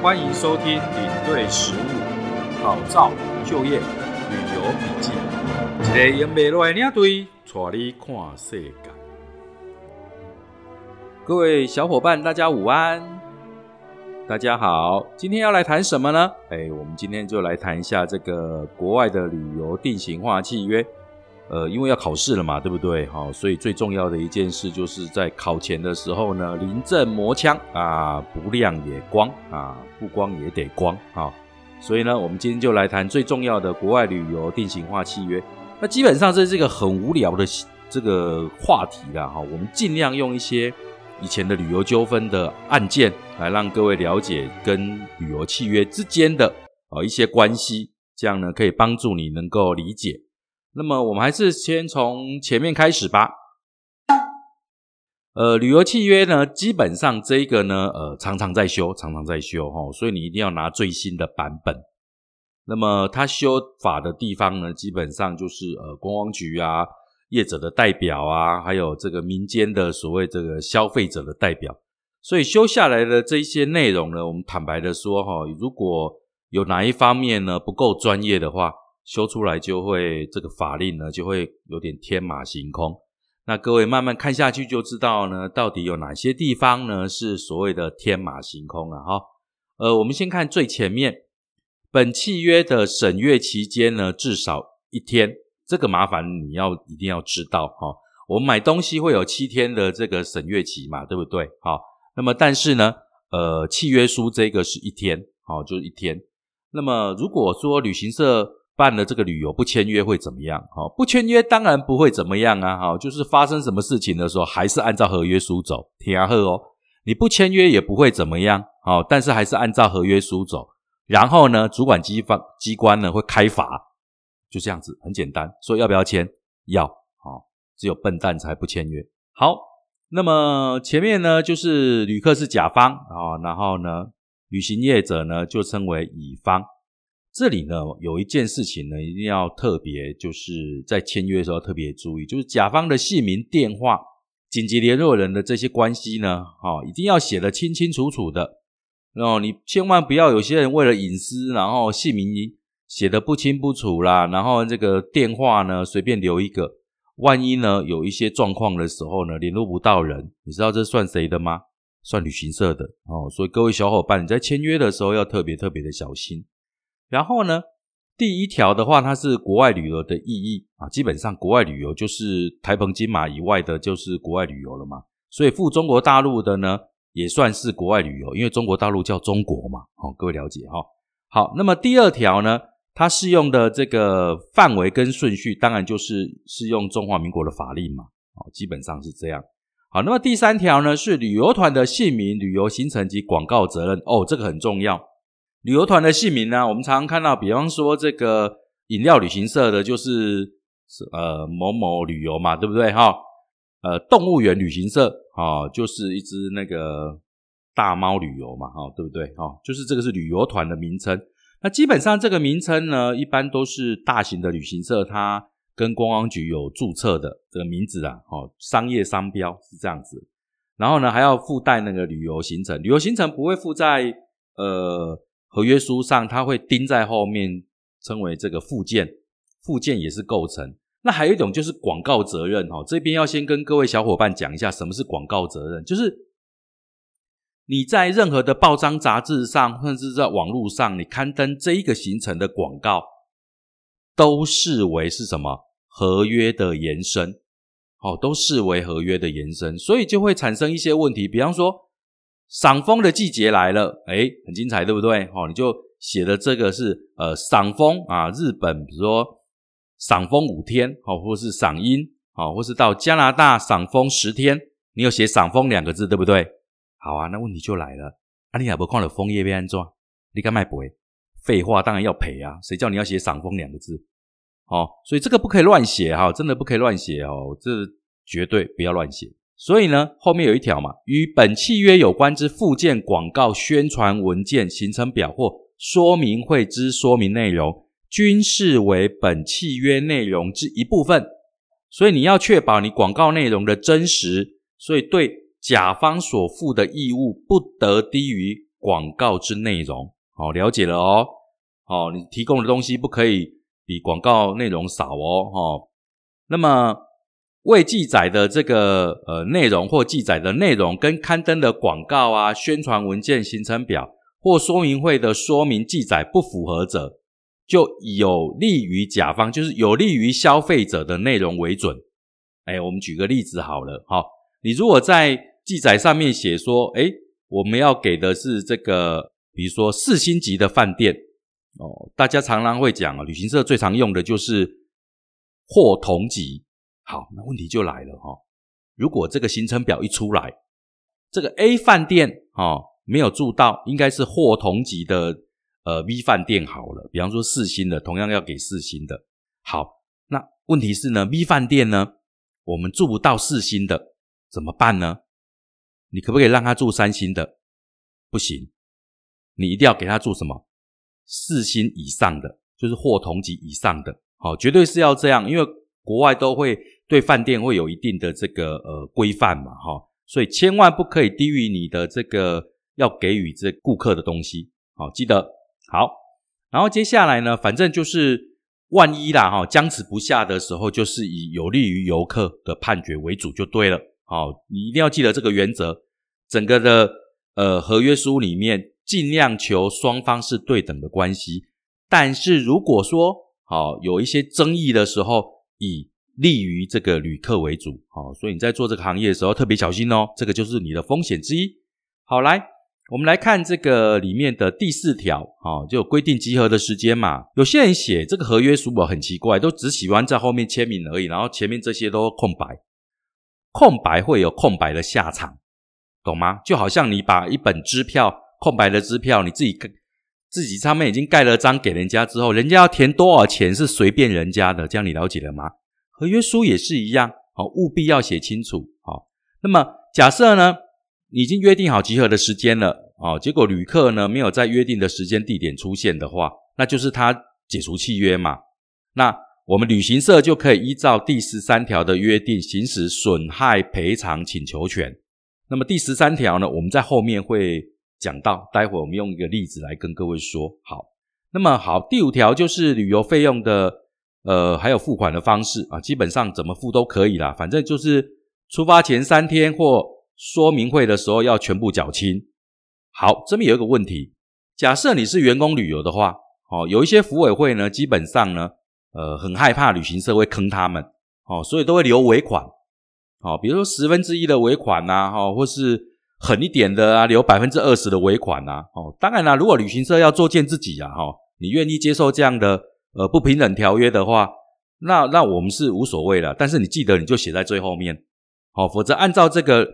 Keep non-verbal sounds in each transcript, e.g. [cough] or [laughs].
欢迎收听领队实务、考照、就业、旅游笔记，一个用不落的领队带你看世界。各位小伙伴，大家午安！大家好，今天要来谈什么呢？哎，我们今天就来谈一下这个国外的旅游定型化契约。呃，因为要考试了嘛，对不对？好，所以最重要的一件事就是在考前的时候呢，临阵磨枪啊，不亮也光啊，不光也得光啊。所以呢，我们今天就来谈最重要的国外旅游定型化契约。那基本上这是一个很无聊的这个话题啦，哈。我们尽量用一些以前的旅游纠纷的案件来让各位了解跟旅游契约之间的啊一些关系，这样呢可以帮助你能够理解。那么我们还是先从前面开始吧。呃，旅游契约呢，基本上这个呢，呃，常常在修，常常在修哈，所以你一定要拿最新的版本。那么它修法的地方呢，基本上就是呃，观光局啊、业者的代表啊，还有这个民间的所谓这个消费者的代表。所以修下来的这些内容呢，我们坦白的说哈，如果有哪一方面呢不够专业的话，修出来就会这个法令呢，就会有点天马行空。那各位慢慢看下去就知道呢，到底有哪些地方呢是所谓的天马行空了哈。呃，我们先看最前面，本契约的审阅期间呢至少一天，这个麻烦你要一定要知道哈。我们买东西会有七天的这个审阅期嘛，对不对？好，那么但是呢，呃，契约书这个是一天，好，就是一天。那么如果说旅行社办了这个旅游不签约会怎么样？哈，不签约当然不会怎么样啊！哈，就是发生什么事情的时候，还是按照合约书走，听啊贺哦。你不签约也不会怎么样，好，但是还是按照合约书走。然后呢，主管机方机关呢会开罚，就这样子，很简单。说要不要签？要，好，只有笨蛋才不签约。好，那么前面呢就是旅客是甲方啊，然后呢，旅行业者呢就称为乙方。这里呢有一件事情呢，一定要特别，就是在签约的时候特别注意，就是甲方的姓名、电话、紧急联络人的这些关系呢，哈，一定要写得清清楚楚的。然后你千万不要有些人为了隐私，然后姓名写的不清不楚啦，然后这个电话呢随便留一个，万一呢有一些状况的时候呢联络不到人，你知道这算谁的吗？算旅行社的哦。所以各位小伙伴，你在签约的时候要特别特别的小心。然后呢，第一条的话，它是国外旅游的意义啊，基本上国外旅游就是台澎金马以外的，就是国外旅游了嘛。所以赴中国大陆的呢，也算是国外旅游，因为中国大陆叫中国嘛。好，各位了解哈。好，那么第二条呢，它适用的这个范围跟顺序，当然就是适用中华民国的法令嘛。好，基本上是这样。好，那么第三条呢，是旅游团的姓名、旅游行程及广告责任。哦，这个很重要。旅游团的姓名呢？我们常常看到，比方说这个饮料旅行社的，就是呃某某旅游嘛，对不对？哈，呃，动物园旅行社啊，就是一只那个大猫旅游嘛，哈，对不对？哈，就是这个是旅游团的名称。那基本上这个名称呢，一般都是大型的旅行社，它跟观光局有注册的这个名字啊，哦，商业商标是这样子。然后呢，还要附带那个旅游行程，旅游行程不会附在呃。合约书上，它会钉在后面，称为这个附件。附件也是构成。那还有一种就是广告责任哈，这边要先跟各位小伙伴讲一下，什么是广告责任，就是你在任何的报章杂志上，甚至在网络上，你刊登这一个行程的广告，都视为是什么合约的延伸，好，都视为合约的延伸，所以就会产生一些问题，比方说。赏枫的季节来了，哎，很精彩，对不对？好，你就写的这个是呃赏枫啊，日本比如说赏枫五天，好，或是赏樱，好，或是到加拿大赏枫十天，你有写赏枫两个字，对不对？好啊，那问题就来了，啊，你也不看了枫叶被安装，你敢卖不？废话，当然要赔啊，谁叫你要写赏枫两个字？好，所以这个不可以乱写哈，真的不可以乱写哦，这绝对不要乱写。所以呢，后面有一条嘛，与本契约有关之附件、广告、宣传文件、行程表或说明会之说明内容，均视为本契约内容之一部分。所以你要确保你广告内容的真实，所以对甲方所负的义务不得低于广告之内容。好，了解了哦。好，你提供的东西不可以比广告内容少哦。哈，那么未记载的这个呃内容或记载的内容跟刊登的广告啊、宣传文件、行程表或说明会的说明记载不符合者，就有利于甲方，就是有利于消费者的内容为准。哎，我们举个例子好了，哈，你如果在记载上面写说，哎，我们要给的是这个，比如说四星级的饭店哦，大家常常会讲啊，旅行社最常用的就是货同级。好，那问题就来了哈，如果这个行程表一出来，这个 A 饭店哦没有住到，应该是货同级的呃 B 饭店好了，比方说四星的，同样要给四星的。好，那问题是呢，B 饭店呢？我们住不到四星的怎么办呢？你可不可以让他住三星的？不行，你一定要给他住什么四星以上的，就是货同级以上的。好，绝对是要这样，因为国外都会对饭店会有一定的这个呃规范嘛，哈，所以千万不可以低于你的这个要给予这顾客的东西。好，记得好。然后接下来呢，反正就是。万一啦哈，僵持不下的时候，就是以有利于游客的判决为主就对了。好，你一定要记得这个原则。整个的呃合约书里面，尽量求双方是对等的关系。但是如果说好有一些争议的时候，以利于这个旅客为主。好，所以你在做这个行业的时候特别小心哦，这个就是你的风险之一。好，来。我们来看这个里面的第四条，啊，就规定集合的时间嘛。有些人写这个合约书，我很奇怪，都只喜欢在后面签名而已，然后前面这些都空白，空白会有空白的下场，懂吗？就好像你把一本支票，空白的支票，你自己自己上面已经盖了章给人家之后，人家要填多少钱是随便人家的，这样你了解了吗？合约书也是一样，好，务必要写清楚，好。那么假设呢？已经约定好集合的时间了，哦，结果旅客呢没有在约定的时间地点出现的话，那就是他解除契约嘛。那我们旅行社就可以依照第十三条的约定行使损害赔偿请求权。那么第十三条呢，我们在后面会讲到，待会我们用一个例子来跟各位说。好，那么好，第五条就是旅游费用的，呃，还有付款的方式啊，基本上怎么付都可以啦，反正就是出发前三天或。说明会的时候要全部缴清。好，这边有一个问题，假设你是员工旅游的话，哦，有一些服委会呢，基本上呢，呃，很害怕旅行社会坑他们，哦，所以都会留尾款，哦，比如说十分之一的尾款呐，哈，或是狠一点的啊，留百分之二十的尾款呐，哦，当然啦，如果旅行社要作践自己呀，哈，你愿意接受这样的呃不平等条约的话，那那我们是无所谓了，但是你记得你就写在最后面，好，否则按照这个。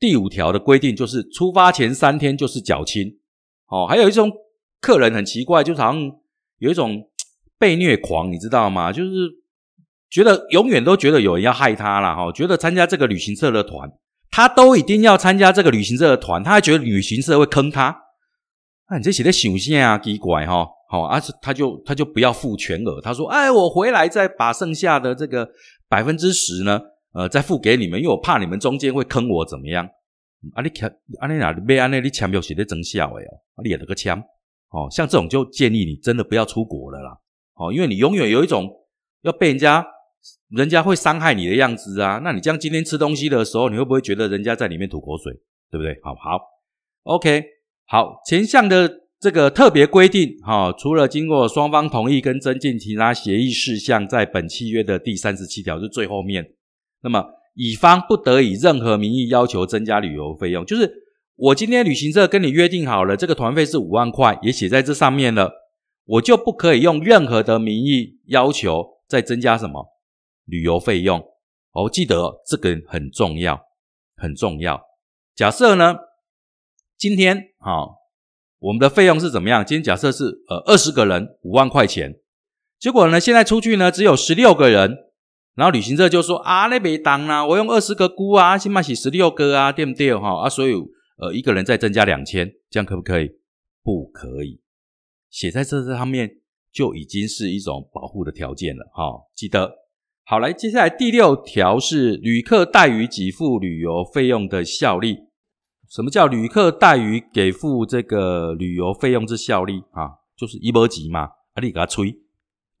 第五条的规定就是出发前三天就是缴清，哦，还有一种客人很奇怪，就好像有一种被虐狂，你知道吗？就是觉得永远都觉得有人要害他了，哈，觉得参加这个旅行社的团，他都一定要参加这个旅行社的团，他还觉得旅行社会坑他，那你这写的想象啊，奇怪哈，好，而且他就他就不要付全额，他说，哎，我回来再把剩下的这个百分之十呢。呃，再付给你们，因为我怕你们中间会坑我，怎么样？啊，你签，啊你哪买安那你签表写的真效哎哦，啊你也得个签哦，像这种就建议你真的不要出国了啦，哦，因为你永远有一种要被人家，人家会伤害你的样子啊。那你这样今天吃东西的时候，你会不会觉得人家在里面吐口水，对不对？好好，OK，好，前项的这个特别规定，哈，除了经过双方同意跟增进其他协议事项，在本契约的第三十七条是最后面。那么，乙方不得以任何名义要求增加旅游费用。就是我今天旅行社跟你约定好了，这个团费是五万块，也写在这上面了，我就不可以用任何的名义要求再增加什么旅游费用。哦，记得这个很重要，很重要。假设呢，今天好，我们的费用是怎么样？今天假设是呃二十个人五万块钱，结果呢，现在出去呢只有十六个人。然后旅行社就说啊，那没当啊，我用二十个估啊，起码写十六个啊，对不对哈？啊，所以呃，一个人再增加两千，这样可不可以？不可以，写在这上面就已经是一种保护的条件了哈。记得好来，接下来第六条是旅客怠于给付旅游费用的效力，什么叫旅客怠于给付这个旅游费用之效力啊？就是一波急嘛，啊，你给他吹，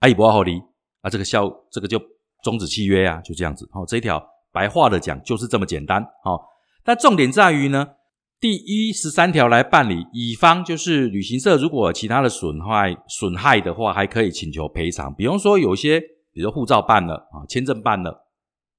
啊，一波好离，啊，这个效这个就终止契约啊，就这样子。好，这一条白话的讲就是这么简单。好，但重点在于呢，第一十三条来办理，乙方就是旅行社，如果其他的损害损害的话，还可以请求赔偿。比方说有些，比如护照办了啊，签证办了，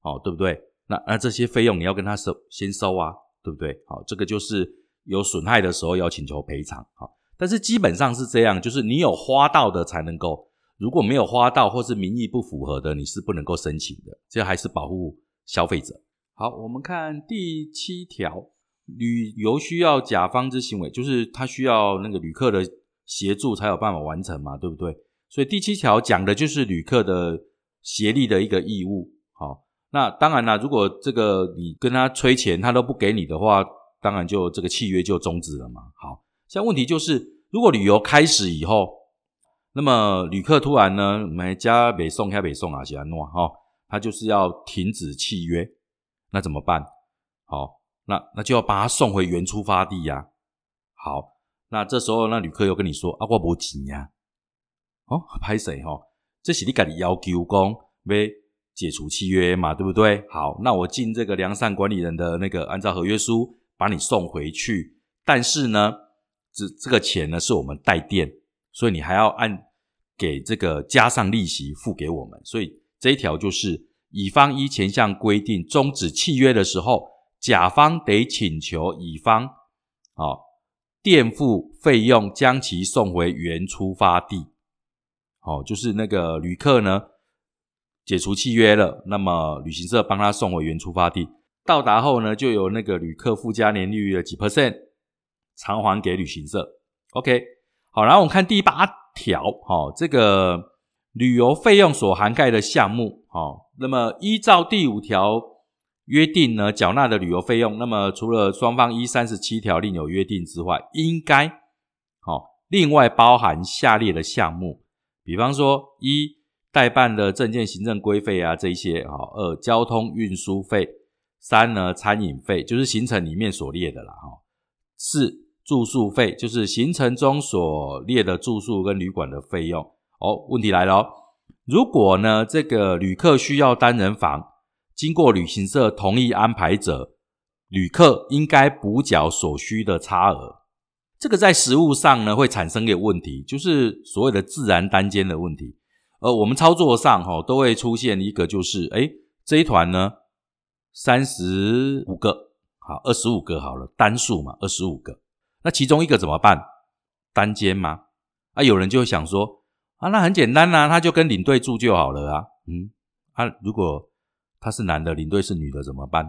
好，对不对？那那这些费用你要跟他收先收啊，对不对？好，这个就是有损害的时候要请求赔偿。好。但是基本上是这样，就是你有花到的才能够，如果没有花到或是名义不符合的，你是不能够申请的。这还是保护消费者。好，我们看第七条，旅游需要甲方之行为，就是他需要那个旅客的协助才有办法完成嘛，对不对？所以第七条讲的就是旅客的协力的一个义务。那当然啦，如果这个你跟他催钱，他都不给你的话，当然就这个契约就终止了嘛。好。像问题就是，如果旅游开始以后，那么旅客突然呢，没加北送开北送啊，写安诺哈，他就是要停止契约，那怎么办？好，那那就要把他送回原出发地呀。好，那这时候那旅客又跟你说啊，我无钱呀。哦，拍谁哈？这是你家己要求讲要解除契约嘛，对不对？好，那我进这个良善管理人的那个，按照合约书把你送回去，但是呢？这这个钱呢，是我们代垫，所以你还要按给这个加上利息付给我们。所以这一条就是，乙方依前项规定终止契约的时候，甲方得请求乙方啊垫付费用，将其送回原出发地。好，就是那个旅客呢解除契约了，那么旅行社帮他送回原出发地，到达后呢，就有那个旅客附加年利率的几 percent。偿还给旅行社，OK，好，然后我们看第八条，哈，这个旅游费用所涵盖的项目，哈，那么依照第五条约定呢，缴纳的旅游费用，那么除了双方依三十七条另有约定之外，应该，好，另外包含下列的项目，比方说一代办的证件行政规费啊，这一些，好，二交通运输费，三呢餐饮费，就是行程里面所列的啦，哈，四。住宿费就是行程中所列的住宿跟旅馆的费用哦。问题来了哦，如果呢这个旅客需要单人房，经过旅行社同意安排者，旅客应该补缴所需的差额。这个在实物上呢会产生一个问题，就是所谓的自然单间的问题。而我们操作上哈都会出现一个，就是哎这一团呢三十五个，好二十五个好了，单数嘛二十五个。那其中一个怎么办？单间吗？啊，有人就会想说啊，那很简单呐，他就跟领队住就好了啊。嗯，啊，如果他是男的，领队是女的怎么办？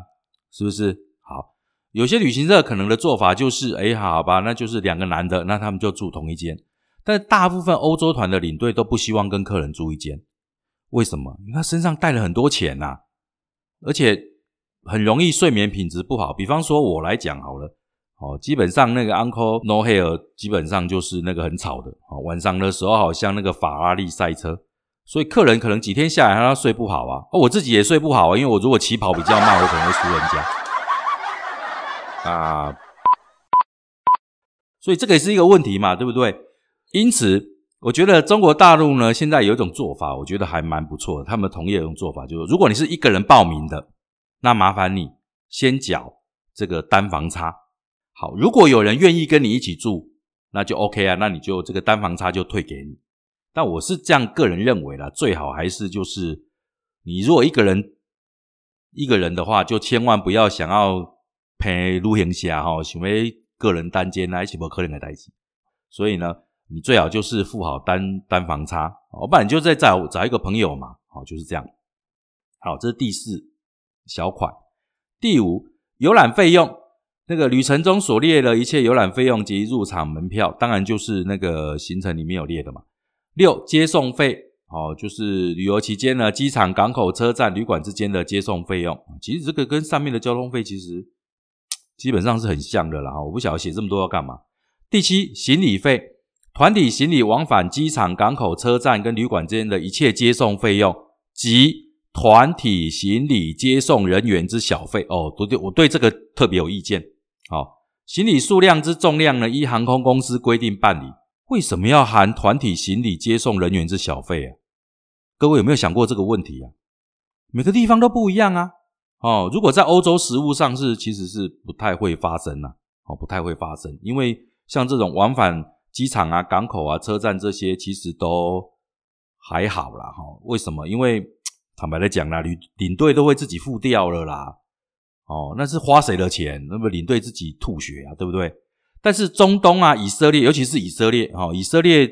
是不是？好，有些旅行社可能的做法就是，哎，好吧，那就是两个男的，那他们就住同一间。但大部分欧洲团的领队都不希望跟客人住一间，为什么？因为他身上带了很多钱呐，而且很容易睡眠品质不好。比方说，我来讲好了。哦，基本上那个 Uncle No Hair 基本上就是那个很吵的。哦，晚上的时候好像那个法拉利赛车，所以客人可能几天下来他睡不好啊。哦，我自己也睡不好啊，因为我如果起跑比较慢，我可能会输人家。啊，所以这个也是一个问题嘛，对不对？因此，我觉得中国大陆呢，现在有一种做法，我觉得还蛮不错的。他们同意一种做法，就是如果你是一个人报名的，那麻烦你先缴这个单房差。好，如果有人愿意跟你一起住，那就 OK 啊，那你就这个单房差就退给你。但我是这样个人认为啦，最好还是就是你如果一个人一个人的话，就千万不要想要陪露营侠哈，成为个人单间啊，一起不可能的代际。所以呢，你最好就是付好单单房差，哦不然你就再找找一个朋友嘛，好就是这样。好，这是第四小款，第五游览费用。那个旅程中所列的一切游览费用及入场门票，当然就是那个行程里面有列的嘛。六接送费，哦，就是旅游期间呢，机场、港口、车站、旅馆之间的接送费用。其实这个跟上面的交通费其实基本上是很像的啦。我不晓得写这么多要干嘛。第七，行李费，团体行李往返机场、港口、车站跟旅馆之间的一切接送费用及团体行李接送人员之小费。哦，对对，我对这个特别有意见。好，行李数量之重量呢，依航空公司规定办理。为什么要含团体行李接送人员之小费啊？各位有没有想过这个问题啊？每个地方都不一样啊。哦，如果在欧洲实物上是其实是不太会发生呐。哦，不太会发生，因为像这种往返机场啊、港口啊、车站这些，其实都还好啦。哈，为什么？因为 [tsk] 坦白的讲啦，领领队都会自己付掉了啦。哦，那是花谁的钱？那么领队自己吐血啊，对不对？但是中东啊，以色列，尤其是以色列，哈，以色列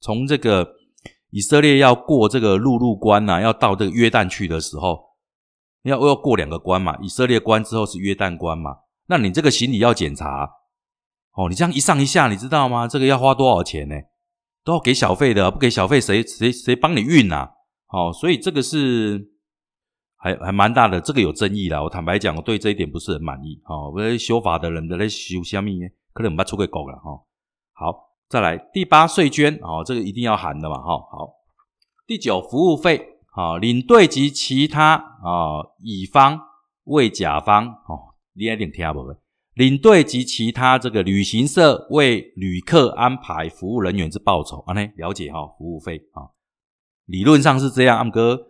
从这个以色列要过这个陆路关呐，要到这个约旦去的时候，要要过两个关嘛，以色列关之后是约旦关嘛，那你这个行李要检查，哦，你这样一上一下，你知道吗？这个要花多少钱呢？都要给小费的，不给小费谁谁谁帮你运啊？哦，所以这个是。还还蛮大的，这个有争议啦。我坦白讲，我对这一点不是很满意。哈，我修法的人的在修虾米，可能我们出个狗了。哈，好，再来第八税捐，哦，这个一定要含的嘛。哈，好，第九服务费，好，领队及其他啊乙方为甲方，哦，你一定听不？领队及其他这个旅行社为旅客安排服务人员之报酬，啊，呢了解哈，服务费啊，理论上是这样，阿哥。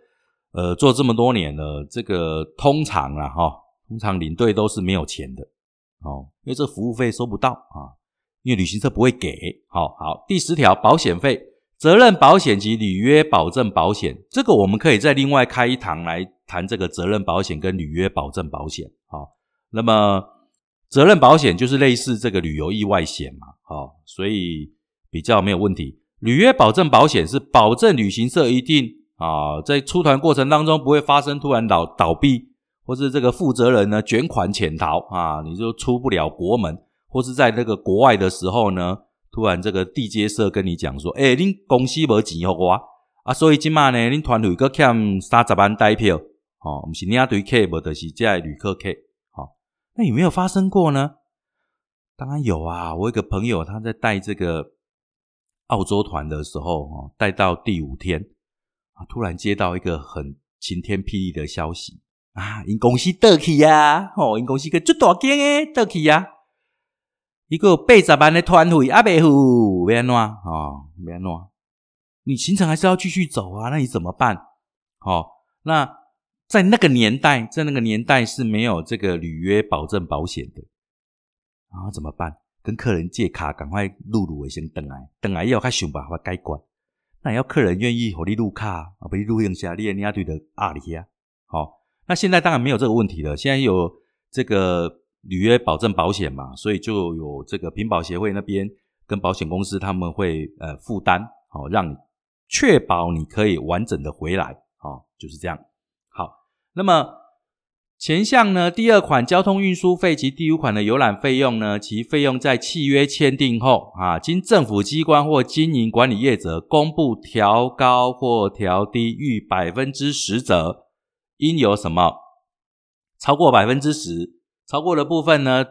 呃，做这么多年了，这个通常啊，哈，通常领队都是没有钱的，哦，因为这服务费收不到啊，因为旅行社不会给。好好，第十条，保险费、责任保险及履约保证保险，这个我们可以再另外开一堂来谈这个责任保险跟履约保证保险。好，那么责任保险就是类似这个旅游意外险嘛，好，所以比较没有问题。履约保证保险是保证旅行社一定。啊，在出团过程当中不会发生突然倒倒闭，或是这个负责人呢卷款潜逃啊，你就出不了国门，或是在那个国外的时候呢，突然这个地接社跟你讲说，哎，您公司没钱给我啊，所以今嘛呢，您团队个欠三十万代票，哦，不是你阿对客，无的是这旅客客，那有没有发生过呢？当然有啊，我一个朋友他在带这个澳洲团的时候，哦，带到第五天。突然接到一个很晴天霹雳的消息啊！因公司倒去呀，哦，因公司个最大间诶倒去呀，一个八十万的团费阿未付，别乱啊，别乱，你行程还是要继续走啊？那你怎么办？哦，那在那个年代，在那个年代是没有这个履约保证保险的，然后怎么办？跟客人借卡，赶快录入先等来，等来要他想办法改管。那也要客人愿意和你录卡啊，不录用下，你也你要对的阿里呀。好，那现在当然没有这个问题了。现在有这个履约保证保险嘛，所以就有这个平保协会那边跟保险公司他们会呃负担，好，让你确保你可以完整的回来，好，就是这样。那么。前项呢，第二款交通运输费及第五款的游览费用呢，其费用在契约签订后啊，经政府机关或经营管理业者公布调高或调低逾百分之十者，应有什么超过百分之十，超过的部分呢，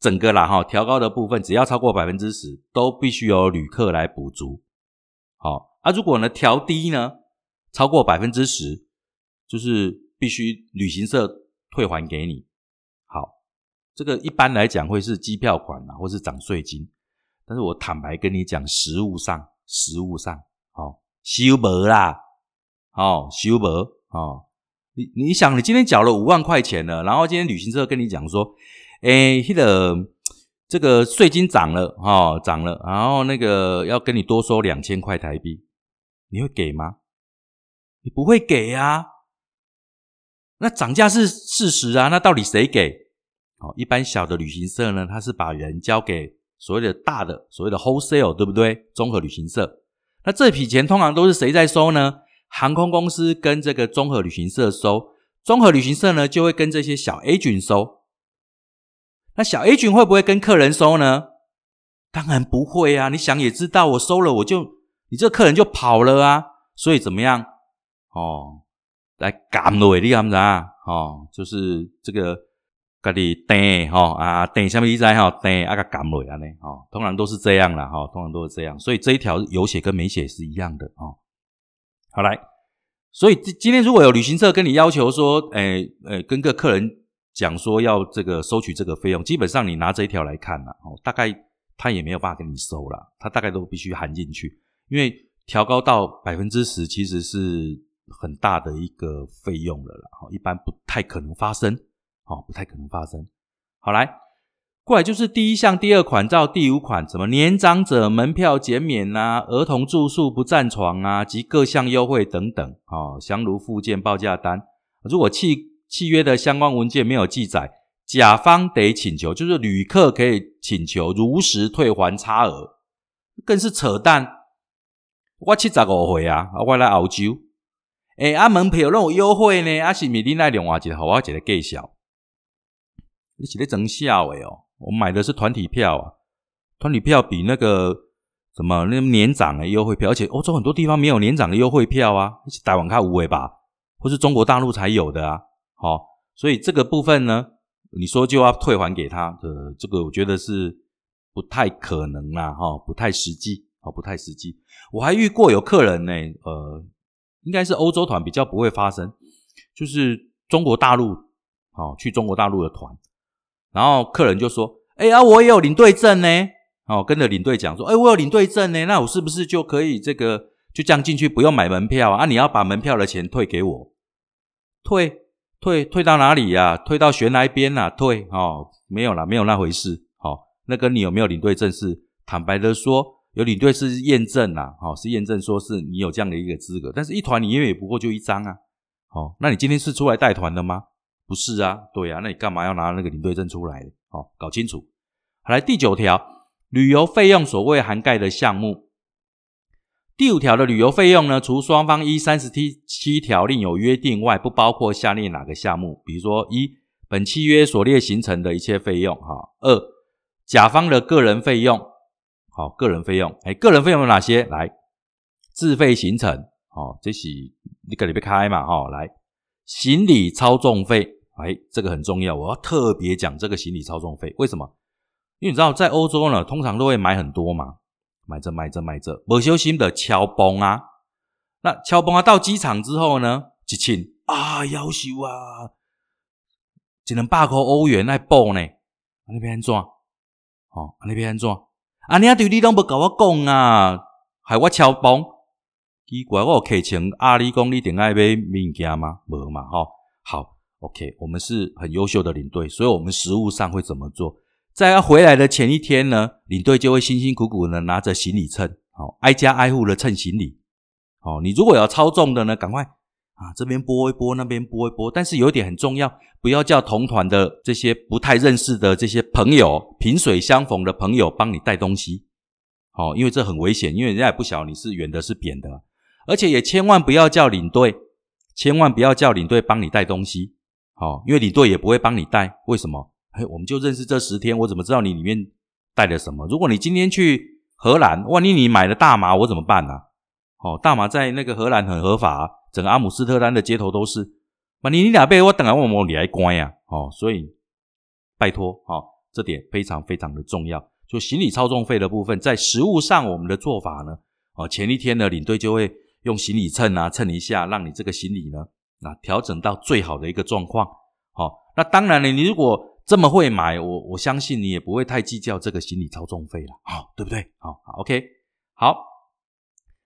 整个啦哈，调高的部分只要超过百分之十，都必须由旅客来补足。好，啊，如果呢调低呢，超过百分之十，就是必须旅行社。退还给你，好，这个一般来讲会是机票款啊，或是涨税金。但是我坦白跟你讲，实物上，实物上，好，修无啦，好，修无，哦，你你想，你今天缴了五万块钱了，然后今天旅行社跟你讲说，哎，那个这个税金涨了，哦，涨了，然后那个要跟你多收两千块台币，你会给吗？你不会给呀。那涨价是事实啊，那到底谁给？哦，一般小的旅行社呢，他是把人交给所谓的大的所谓的 wholesale，对不对？综合旅行社。那这笔钱通常都是谁在收呢？航空公司跟这个综合旅行社收，综合旅行社呢就会跟这些小 A 群收。那小 A 群会不会跟客人收呢？当然不会啊！你想也知道，我收了我就你这客人就跑了啊！所以怎么样？哦。来赶落你知啊？哦，就是这个家己等吼啊，等什么意思吼？等啊个赶落安尼吼，通常都是这样啦，哈，通常都是这样。所以这一条有写跟没写是一样的哦。好来，所以今天如果有旅行社跟你要求说，诶诶，跟个客人讲说要这个收取这个费用，基本上你拿这一条来看呢，哦，大概他也没有办法跟你收了，他大概都必须含进去，因为调高到百分之十，其实是很大的一个费用了啦，哦，一般不太可能发生，哦，不太可能发生。好来。过来就是第一项第二款照第五款，什么年长者门票减免啊，儿童住宿不占床啊，及各项优惠等等，哦，详如附件报价单。如果契契约的相关文件没有记载，甲方得请求，就是旅客可以请求如实退还差额，更是扯淡。我七十五岁啊，我来澳洲，诶，啊门票拢有优惠呢，啊是咪你来另外一个，我一个介绍，你是咧装笑的哦。我买的是团体票啊，团体票比那个什么那年长的优惠票，而且欧洲很多地方没有年长的优惠票啊，台湾卡无为吧，或是中国大陆才有的啊。好，所以这个部分呢，你说就要退还给他的，这个我觉得是不太可能啦，哈，不太实际，哦，不太实际。我还遇过有客人呢，呃，应该是欧洲团比较不会发生，就是中国大陆，好，去中国大陆的团。然后客人就说：“哎呀，我也有领队证呢。”哦，跟着领队讲说：“哎，我有领队证呢，那我是不是就可以这个就这样进去，不用买门票啊？你要把门票的钱退给我，退退退到哪里呀？退到悬崖边呐？退哦，没有啦，没有那回事。好，那跟你有没有领队证是坦白的说，有领队是验证啦，好，是验证说是你有这样的一个资格。但是一团你因为也不过就一张啊，好，那你今天是出来带团的吗？”不是啊，对啊，那你干嘛要拿那个领队证出来？哦，搞清楚。好，来第九条，旅游费用所谓涵盖的项目。第五条的旅游费用呢，除双方依三十七七条另有约定外，不包括下列哪个项目？比如说，一本契约所列形成的一切费用，哈。二甲方的个人费用，好，个人费用，哎，个人费用有哪些？来，自费行程，好，这是你个礼拜开嘛，哈，来，行李操纵费。哎，这个很重要，我要特别讲这个行李操纵费。为什么？因为你知道，在欧洲呢，通常都会买很多嘛，买这买这买这，不小心的敲崩啊。那敲崩啊，到机场之后呢，一请啊，要修啊，只能百块欧元来报呢。那边安怎？哦，那边安怎？啊，你阿对你拢不跟我讲啊，害我超崩。奇怪，我客情阿里讲你定爱买物件吗？无嘛，吼，好。OK，我们是很优秀的领队，所以我们实务上会怎么做？在要回来的前一天呢，领队就会辛辛苦苦的拿着行李秤，好，挨家挨户的称行李。好，你如果要超重的呢，赶快啊，这边拨一拨，那边拨一拨。但是有一点很重要，不要叫同团的这些不太认识的这些朋友，萍水相逢的朋友帮你带东西。好，因为这很危险，因为人家也不晓得你是圆的，是扁的，而且也千万不要叫领队，千万不要叫领队帮你带东西。好，因为领队也不会帮你带，为什么？哎，我们就认识这十天，我怎么知道你里面带了什么？如果你今天去荷兰，万一你买了大麻，我怎么办呢？哦，大麻在那个荷兰很合法，整个阿姆斯特丹的街头都是。你你俩被我等下问我你来乖呀？哦，所以拜托，哦，这点非常非常的重要。就行李操纵费的部分，在实物上我们的做法呢，哦，前一天呢，领队就会用行李秤啊称一下，让你这个行李呢。那调整到最好的一个状况，好，那当然了，你如果这么会买，我我相信你也不会太计较这个行李操纵费了，好，对不对？好，OK，好，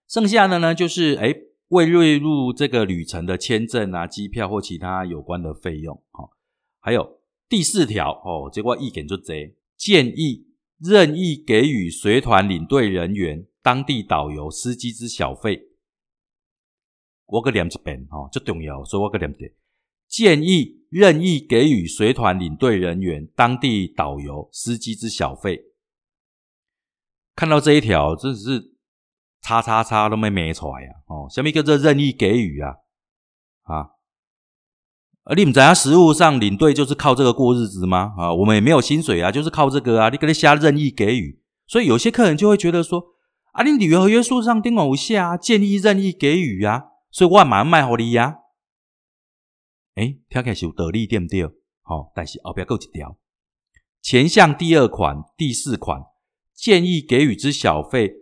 剩下的呢就是哎未列入这个旅程的签证啊、机票或其他有关的费用，好，还有第四条哦，这块一点就这，建议任意给予随团领队人员、当地导游、司机之小费。我个念一遍哦，最重要，所以我个念一遍。建议任意给予随团领队人员、当地导游、司机之小费。看到这一条，真是叉叉叉都没没出来呀！哦，什么叫做任意给予啊啊！而你们在实务上领队就是靠这个过日子吗？啊，我们也没有薪水啊，就是靠这个啊！你跟他瞎任意给予，所以有些客人就会觉得说：啊，你旅游合约书上定某下建议任意给予啊。所以我马上卖给你呀，哎，听起来是有道理对不对？好，但是后边够一条，前项第二款、第四款建议给予之小费，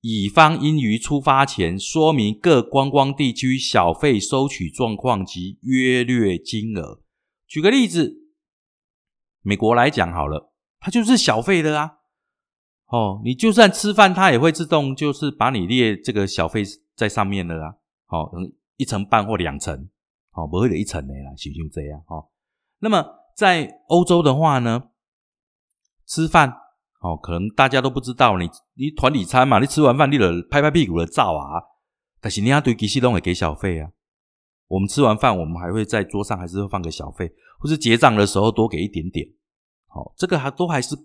乙方应于出发前说明各观光地区小费收取状况及约略金额。举个例子，美国来讲好了，它就是小费的啊。哦，你就算吃饭，它也会自动就是把你列这个小费在上面的啊。好，一层半或两层，好，不会的一层的啦，就就这样哦。那么在欧洲的话呢，吃饭哦，可能大家都不知道，你你团体餐嘛，你吃完饭你了拍拍屁股的照啊，但是你要对机器都会给小费啊。我们吃完饭，我们还会在桌上还是会放个小费，或是结账的时候多给一点点。好，这个还都还是。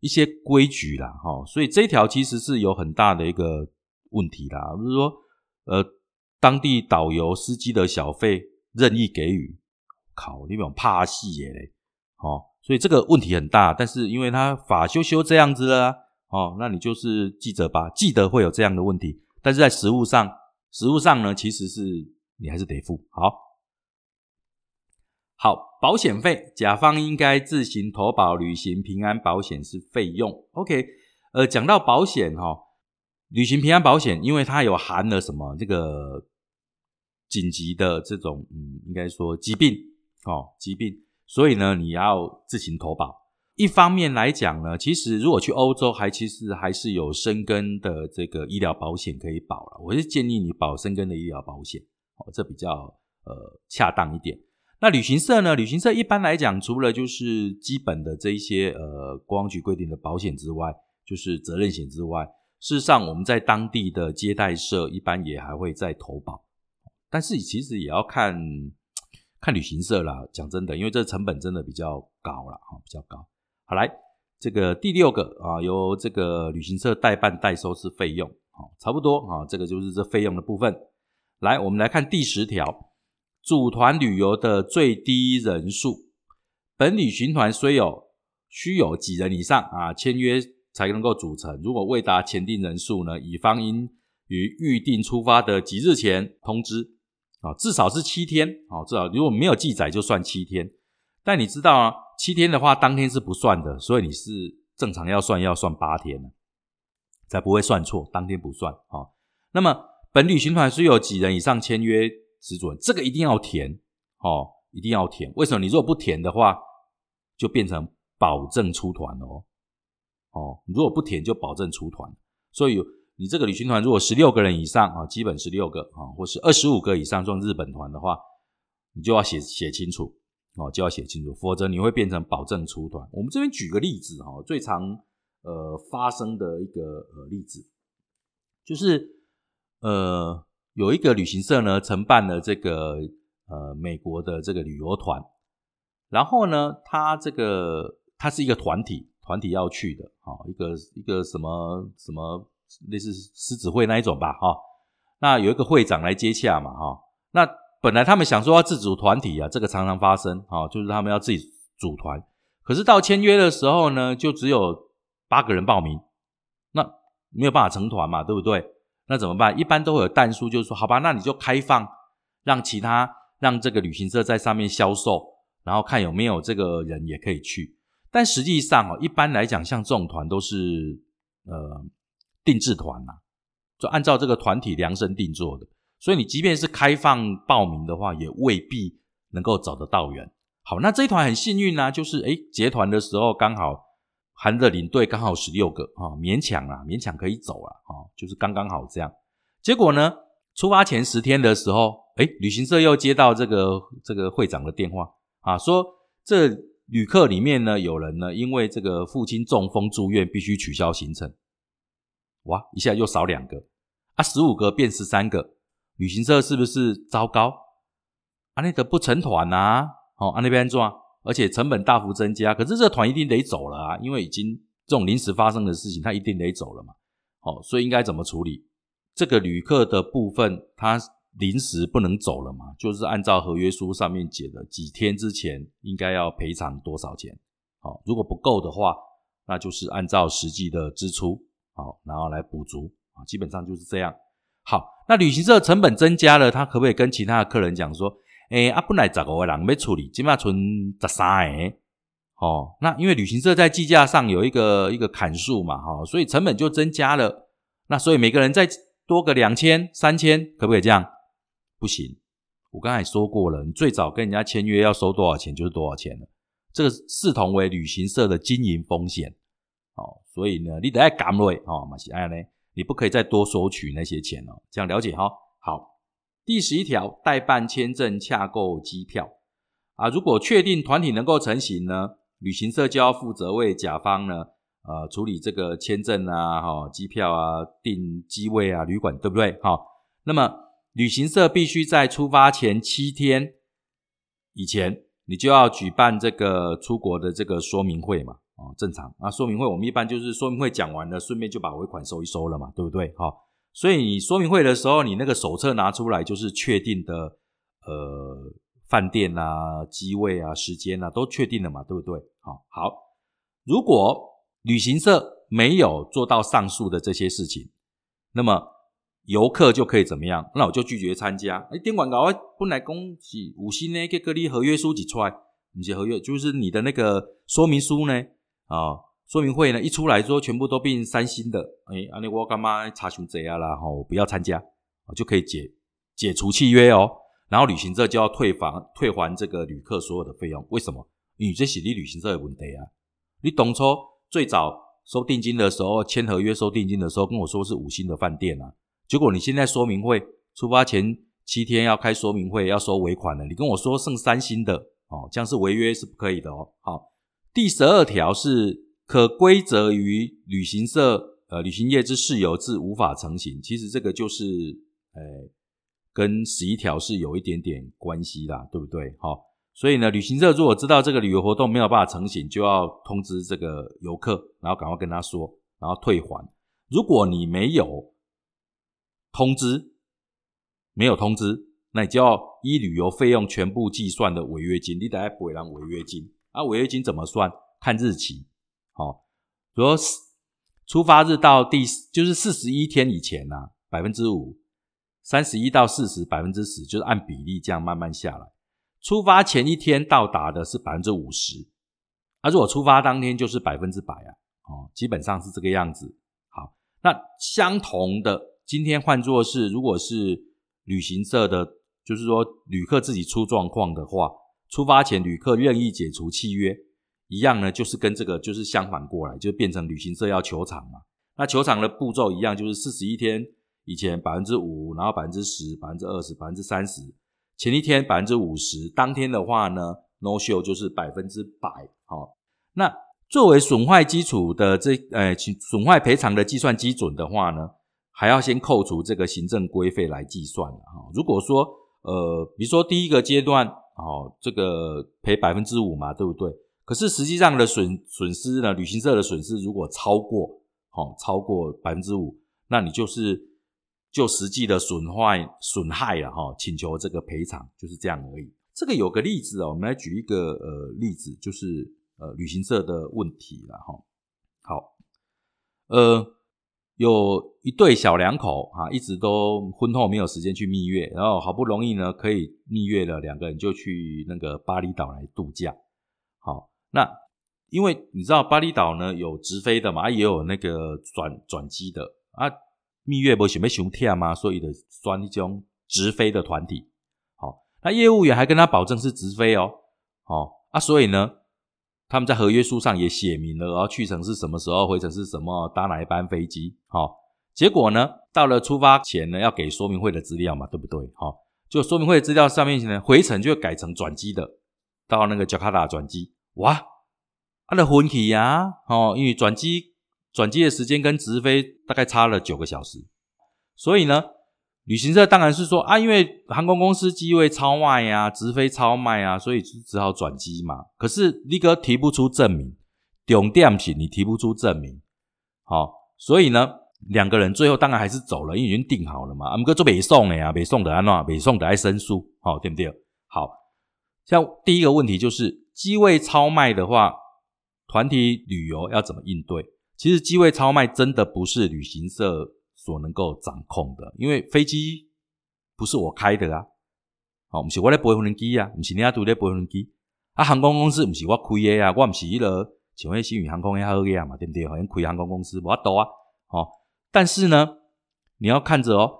一些规矩啦，哈，所以这一条其实是有很大的一个问题啦，不是说，呃，当地导游、司机的小费任意给予，靠，你们怕戏耶嘞，哦，所以这个问题很大，但是因为他法修修这样子了，哦，那你就是记着吧，记得会有这样的问题，但是在实物上，实物上呢，其实是你还是得付，好。好，保险费，甲方应该自行投保旅行平安保险是费用。OK，呃，讲到保险哈，旅行平安保险，因为它有含了什么这个紧急的这种，嗯，应该说疾病哦，疾病，所以呢，你要自行投保。一方面来讲呢，其实如果去欧洲，还其实还是有生根的这个医疗保险可以保了。我是建议你保生根的医疗保险，哦，这比较呃恰当一点。那旅行社呢？旅行社一般来讲，除了就是基本的这一些呃，公安局规定的保险之外，就是责任险之外，事实上我们在当地的接待社一般也还会再投保，但是其实也要看看旅行社啦。讲真的，因为这成本真的比较高了哈，比较高。好，来这个第六个啊，由这个旅行社代办代收是费用，好，差不多啊，这个就是这费用的部分。来，我们来看第十条。组团旅游的最低人数，本旅行团虽有需有几人以上啊签约才能够组成。如果未达前定人数呢，乙方应于预定出发的几日前通知啊，至少是七天啊，至少如果没有记载就算七天。但你知道啊，七天的话当天是不算的，所以你是正常要算要算八天才不会算错，当天不算啊。那么本旅行团是有几人以上签约。只准这个一定要填哦，一定要填。为什么？你如果不填的话，就变成保证出团哦。哦，如果不填就保证出团。所以你这个旅行团如果十六个人以上啊，基本十六个啊，或是二十五个以上算日本团的话，你就要写写清楚哦，就要写清楚，否则你会变成保证出团。我们这边举个例子哈，最常呃发生的一个呃例子就是呃。有一个旅行社呢，承办了这个呃美国的这个旅游团，然后呢，他这个他是一个团体，团体要去的，啊，一个一个什么什么类似狮子会那一种吧，哈，那有一个会长来接洽嘛，哈，那本来他们想说要自主团体啊，这个常常发生，哈，就是他们要自己组团，可是到签约的时候呢，就只有八个人报名，那没有办法成团嘛，对不对？那怎么办？一般都会有弹书，就是说，好吧，那你就开放，让其他让这个旅行社在上面销售，然后看有没有这个人也可以去。但实际上哦，一般来讲，像这种团都是呃定制团呐，就按照这个团体量身定做的。所以你即便是开放报名的话，也未必能够找得到人。好，那这一团很幸运呢，就是诶结团的时候刚好。含的领队刚好十六个啊，勉强啊，勉强可以走了啊，就是刚刚好这样。结果呢，出发前十天的时候，哎，旅行社又接到这个这个会长的电话啊，说这旅客里面呢有人呢因为这个父亲中风住院，必须取消行程。哇，一下又少两个啊，十五个变十三个，旅行社是不是糟糕？啊，那个不成团呐，哦，啊那边做啊。而且成本大幅增加，可是这团一定得走了啊，因为已经这种临时发生的事情，他一定得走了嘛。好，所以应该怎么处理？这个旅客的部分，他临时不能走了嘛，就是按照合约书上面写的，几天之前应该要赔偿多少钱？好，如果不够的话，那就是按照实际的支出，好，然后来补足啊，基本上就是这样。好，那旅行社成本增加了，他可不可以跟其他的客人讲说？诶，啊，本来十五个人要处理，起码存十三个，哦，那因为旅行社在计价上有一个一个砍数嘛，哈，所以成本就增加了。那所以每个人再多个两千、三千，可不可以这样？不行，我刚才说过了，你最早跟人家签约要收多少钱就是多少钱了。这个视同为旅行社的经营风险。所以呢，你得爱赶瑞哦，马西爱呢，你不可以再多收取那些钱哦。这样了解哈。好，第十一条，代办签证、洽购机票啊。如果确定团体能够成型呢，旅行社就要负责为甲方呢，呃，处理这个签证啊、哈机票啊、订机位啊、旅馆，对不对？好，那么旅行社必须在出发前七天以前，你就要举办这个出国的这个说明会嘛。哦，正常。那说明会我们一般就是说明会讲完了，顺便就把尾款收一收了嘛，对不对？好，所以你说明会的时候，你那个手册拿出来，就是确定的，呃，饭店啊、机位啊、时间啊，都确定了嘛，对不对？好，好。如果旅行社没有做到上述的这些事情，那么游客就可以怎么样？那我就拒绝参加。哎，电广告本来恭喜五星呢，给个你合约书几出来，你些合约就是你的那个说明书呢？啊，说明会呢一出来说全部都变三星的，哎，阿你我干嘛查询这样啦？吼，不要参加，就可以解解除契约哦。然后旅行社就要退房退还这个旅客所有的费用。为什么？因为这是你旅行社的问题啊。你当初最早收定金的时候，签合约收定金的时候跟我说是五星的饭店啊，结果你现在说明会出发前七天要开说明会要收尾款了，你跟我说剩三星的哦，这样是违约是不可以的哦。好。第十二条是可归责于旅行社，呃，旅行业之事由致无法成行。其实这个就是，呃，跟十一条是有一点点关系啦，对不对？好，所以呢，旅行社如果知道这个旅游活动没有办法成行，就要通知这个游客，然后赶快跟他说，然后退还。如果你没有通知，没有通知，那你就要依旅游费用全部计算的违约金，你得要赔人违约金。那违约金怎么算？看日期，好，如果出发日到第就是四十一天以前呢，百分之五；三十一到四十，百分之十，就是按比例这样慢慢下来。出发前一天到达的是百分之五十，啊，如果出发当天就是百分之百啊，哦，基本上是这个样子。好，那相同的，今天换作是，如果是旅行社的，就是说旅客自己出状况的话。出发前，旅客任意解除契约，一样呢，就是跟这个就是相反过来，就变成旅行社要求偿嘛。那求偿的步骤一样，就是四十一天以前百分之五，然后百分之十、百分之二十、百分之三十，前一天百分之五十，当天的话呢，no show 就是百分之百。好，那作为损坏基础的这呃损坏赔偿的计算基准的话呢，还要先扣除这个行政规费来计算。如果说呃，比如说第一个阶段。哦，这个赔百分之五嘛，对不对？可是实际上的损损失呢，旅行社的损失如果超过，哦，超过百分之五，那你就是就实际的损坏损害了哈，请求这个赔偿，就是这样而已。这个有个例子哦，我们来举一个呃例子，就是呃旅行社的问题了哈。好，呃。有一对小两口啊，一直都婚后没有时间去蜜月，然后好不容易呢可以蜜月了，两个人就去那个巴厘岛来度假。好，那因为你知道巴厘岛呢有直飞的嘛，也有那个转转机的啊。蜜月不是没熊天吗？所以的专一种直飞的团体。好，那业务员还跟他保证是直飞哦。好啊，所以呢。他们在合约书上也写明了，然后去程是什么时候，回程是什么，搭哪一班飞机。好，结果呢，到了出发前呢，要给说明会的资料嘛，对不对？好，就说明会资料上面呢，回程就改成转机的，到那个加卡达转机。哇，他的昏体呀，哦，因为转机转机的时间跟直飞大概差了九个小时，所以呢。旅行社当然是说啊，因为航空公司机位超卖呀，直飞超卖啊，所以只好转机嘛。可是力哥提不出证明，重点是你提不出证明，好，所以呢，两个人最后当然还是走了，因为已经订好了嘛。阿姆哥做北送的呀，北送的安诺，北送的爱申诉，好对不对？好，像第一个问题就是机位超卖的话，团体旅游要怎么应对？其实机位超卖真的不是旅行社。所能够掌控的，因为飞机不是我开的啊，好，不是我在飞飞机啊，不是你阿都在飞飞机。啊，航空公司不是我开的啊，我不是迄个请问新宇航空也好个嘛，对不对？好像开航空公司我多啊，好，但是呢，你要看着哦，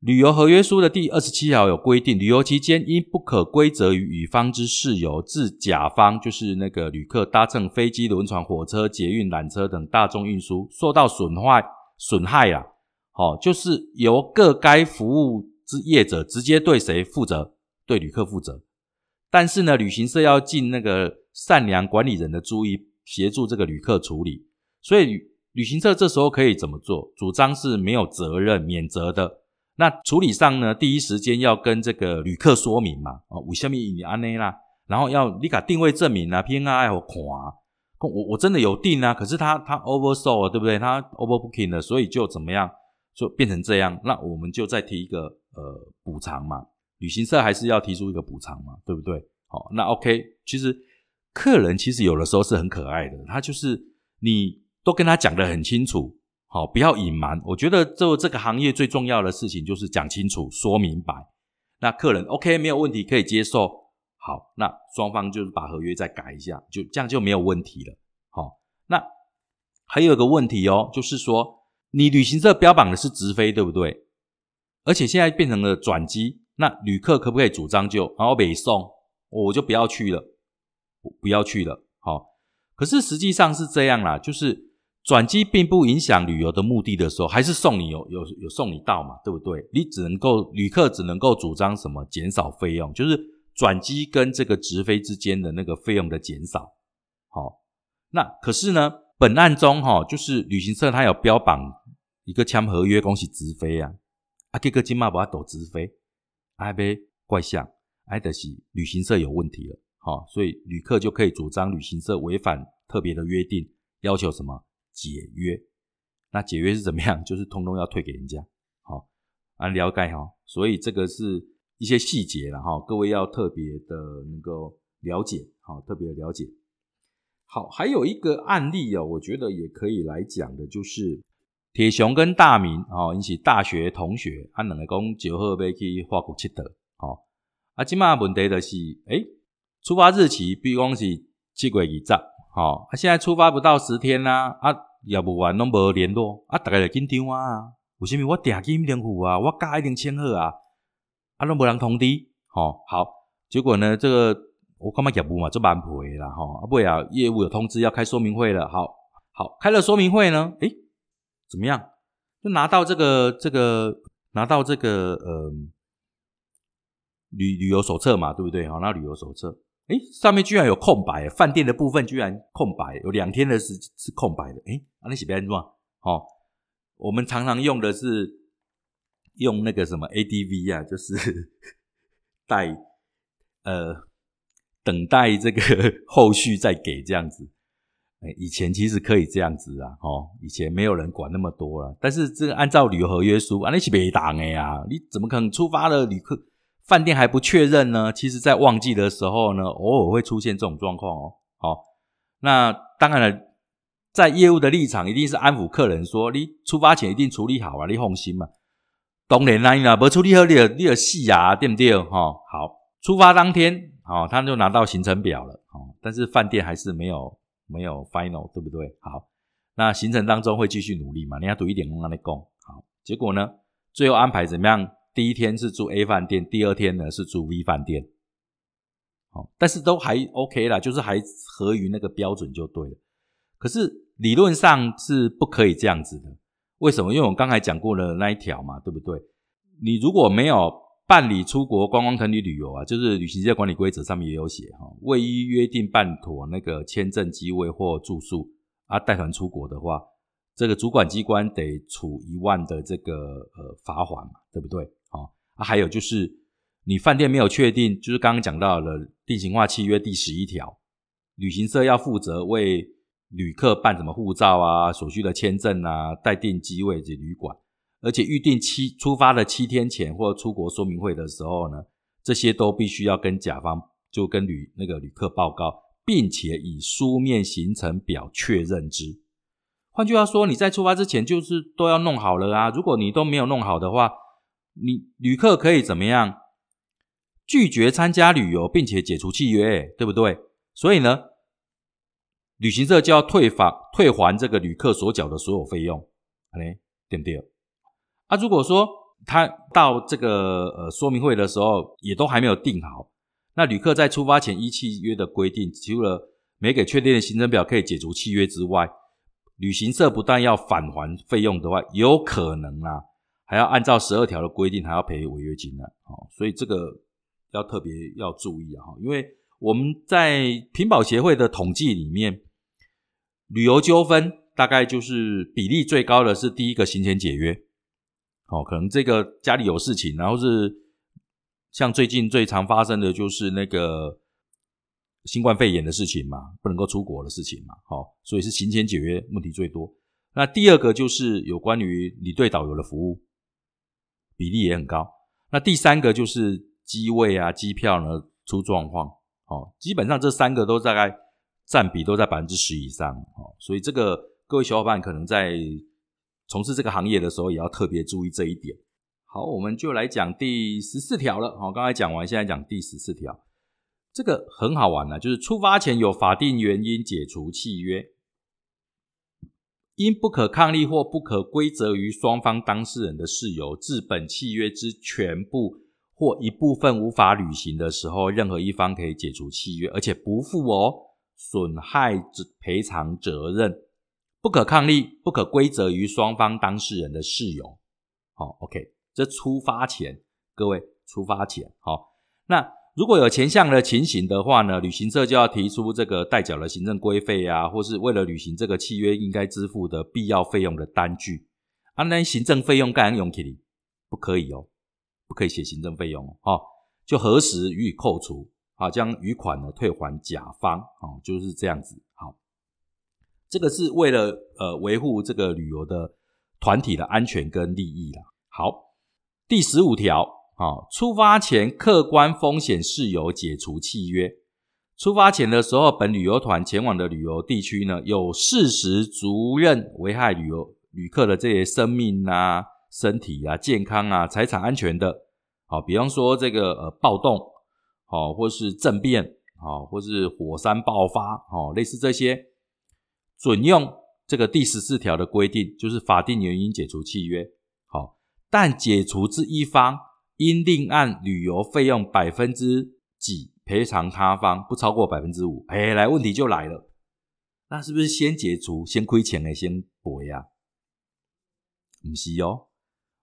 旅游合约书的第二十七条有规定，旅游期间因不可归责于乙方之事由，自甲方就是那个旅客搭乘飞机、轮船、火车、捷运、缆车等大众运输受到损坏、损害啊，好，就是由各该服务之业者直接对谁负责？对旅客负责。但是呢，旅行社要尽那个善良管理人的注意，协助这个旅客处理。所以旅旅行社这时候可以怎么做？主张是没有责任免责的。那处理上呢，第一时间要跟这个旅客说明嘛，哦，为什么你安内啦？然后要你卡定位证明啊，PNR 我啊，我我真的有订啊，可是他他 oversold，对不对？他 overbooking 了，所以就怎么样，就变成这样。那我们就再提一个呃补偿嘛，旅行社还是要提出一个补偿嘛，对不对？好，那 OK，其实客人其实有的时候是很可爱的，他就是你都跟他讲的很清楚。好，不要隐瞒。我觉得做这个行业最重要的事情就是讲清楚、说明白。那客人 OK 没有问题，可以接受。好，那双方就是把合约再改一下，就这样就没有问题了。好，那还有个问题哦，就是说你旅行社标榜的是直飞，对不对？而且现在变成了转机，那旅客可不可以主张就然后北送，我就不要去了，不要去了。好，可是实际上是这样啦，就是。转机并不影响旅游的目的的时候，还是送你有有有送你到嘛，对不对？你只能够旅客只能够主张什么减少费用，就是转机跟这个直飞之间的那个费用的减少。好，那可是呢，本案中哈，就是旅行社他有标榜一个签合约，恭喜直飞啊，啊，这个金马把它抖直飞，还被怪象，哎的是旅行社有问题了，好，所以旅客就可以主张旅行社违反特别的约定，要求什么？解约，那解约是怎么样？就是通通要退给人家，好啊，了解哈。所以这个是一些细节了哈，各位要特别的能够了解，好，特别的了解。好，还有一个案例哦，我觉得也可以来讲的，就是铁雄跟大明哦，引起大学同学啊两个讲酒后要去法国七德，好啊，今嘛问题的是，诶，出发日期比如讲是七月二十。好，啊，现在出发不到十天啦，啊，业务员拢无联络，啊，大家就紧张啊。为什么我定金连付啊，我加一定签好啊，啊，拢无人通知。好，好，结果呢，这个我感觉业务嘛就蛮赔啦，哈，啊，不啊，业务有通知要开说明会了，好，好，开了说明会呢，诶，怎么样？就拿到这个这个拿到这个呃旅旅游手册嘛，对不对？好，那旅游手册。哎，上面居然有空白，饭店的部分居然空白，有两天的是是空白的。哎，那写别人说，哦，我们常常用的是用那个什么 ADV 啊，就是 [laughs] 待呃等待这个后续再给这样子。哎，以前其实可以这样子啊，哦，以前没有人管那么多了。但是这个按照旅游合约书啊，那是别当的呀，你怎么可能出发了旅客？饭店还不确认呢，其实，在旺季的时候呢，偶尔会出现这种状况哦。好，那当然了，在业务的立场，一定是安抚客人说，你出发前一定处理好啊，你放心嘛。当然啦，你不处理好，你你的戏啊，对不对？哈，好，出发当天，好，他就拿到行程表了，哦，但是饭店还是没有没有 final，对不对？好，那行程当中会继续努力嘛？你要读一点，我跟你讲，好，结果呢，最后安排怎么样？第一天是住 A 饭店，第二天呢是住 V 饭店，好，但是都还 OK 啦，就是还合于那个标准就对了。可是理论上是不可以这样子的，为什么？因为我刚才讲过了那一条嘛，对不对？你如果没有办理出国观光团体旅游啊，就是旅行社管理规则上面也有写哈，未依约定办妥那个签证机位或住宿啊，带团出国的话，这个主管机关得处一万的这个呃罚款嘛，对不对？啊还有就是，你饭店没有确定，就是刚刚讲到了定型化契约第十一条，旅行社要负责为旅客办什么护照啊、所需的签证啊、待定机位及旅馆，而且预定七出发的七天前或出国说明会的时候呢，这些都必须要跟甲方就跟旅那个旅客报告，并且以书面行程表确认之。换句话说，你在出发之前就是都要弄好了啊，如果你都没有弄好的话。你旅客可以怎么样拒绝参加旅游，并且解除契约，对不对？所以呢，旅行社就要退返、退还这个旅客所缴的所有费用，哎，对不对？啊，如果说他到这个呃说明会的时候，也都还没有定好。那旅客在出发前依契约的规定，除了没给确定的行程表可以解除契约之外，旅行社不但要返还费用的话，有可能啊，还要按照十二条的规定，还要赔违约金呢。哦，所以这个要特别要注意啊，因为我们在屏保协会的统计里面，旅游纠纷大概就是比例最高的是第一个行前解约。哦，可能这个家里有事情，然后是像最近最常发生的就是那个新冠肺炎的事情嘛，不能够出国的事情嘛，好，所以是行前解约问题最多。那第二个就是有关于你对导游的服务比例也很高。那第三个就是机位啊、机票呢出状况，哦，基本上这三个都大概占比都在百分之十以上，哦，所以这个各位小伙伴可能在。从事这个行业的时候，也要特别注意这一点。好，我们就来讲第十四条了。好，刚才讲完，现在讲第十四条。这个很好玩呢，就是出发前有法定原因解除契约，因不可抗力或不可归责于双方当事人的事由，致本契约之全部或一部分无法履行的时候，任何一方可以解除契约，而且不负哦损害赔偿责任。不可抗力，不可归责于双方当事人的事由。好，OK，这出发前，各位出发前，好，那如果有前项的情形的话呢，旅行社就要提出这个代缴的行政规费啊，或是为了履行这个契约应该支付的必要费用的单据。啊，那行政费用该用起来不可以哦，不可以写行政费用哦，就何时予以扣除，啊，将余款呢退还甲方，哦，就是这样子，好。这个是为了呃维护这个旅游的团体的安全跟利益啦。好，第十五条啊，出发前客观风险事由解除契约。出发前的时候，本旅游团前往的旅游地区呢，有事实足认危害旅游旅客的这些生命啊、身体啊、健康啊、财产安全的，好，比方说这个呃暴动，好，或是政变，好，或是火山爆发，好，类似这些。准用这个第十四条的规定，就是法定原因解除契约。好，但解除之一方应另按旅游费用百分之几赔偿他方，不超过百分之五。哎，来问题就来了，那是不是先解除先亏钱的先补呀？不是哦，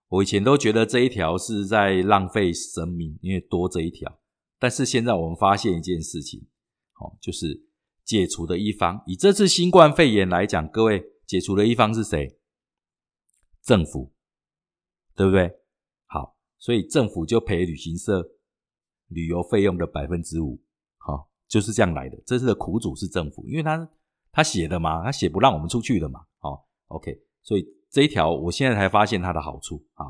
我以前都觉得这一条是在浪费生命，因为多这一条。但是现在我们发现一件事情，好，就是。解除的一方，以这次新冠肺炎来讲，各位解除的一方是谁？政府，对不对？好，所以政府就赔旅行社旅游费用的百分之五，好，就是这样来的。这次的苦主是政府，因为他他写的嘛，他写不让我们出去的嘛，好，OK，所以这一条我现在才发现它的好处啊，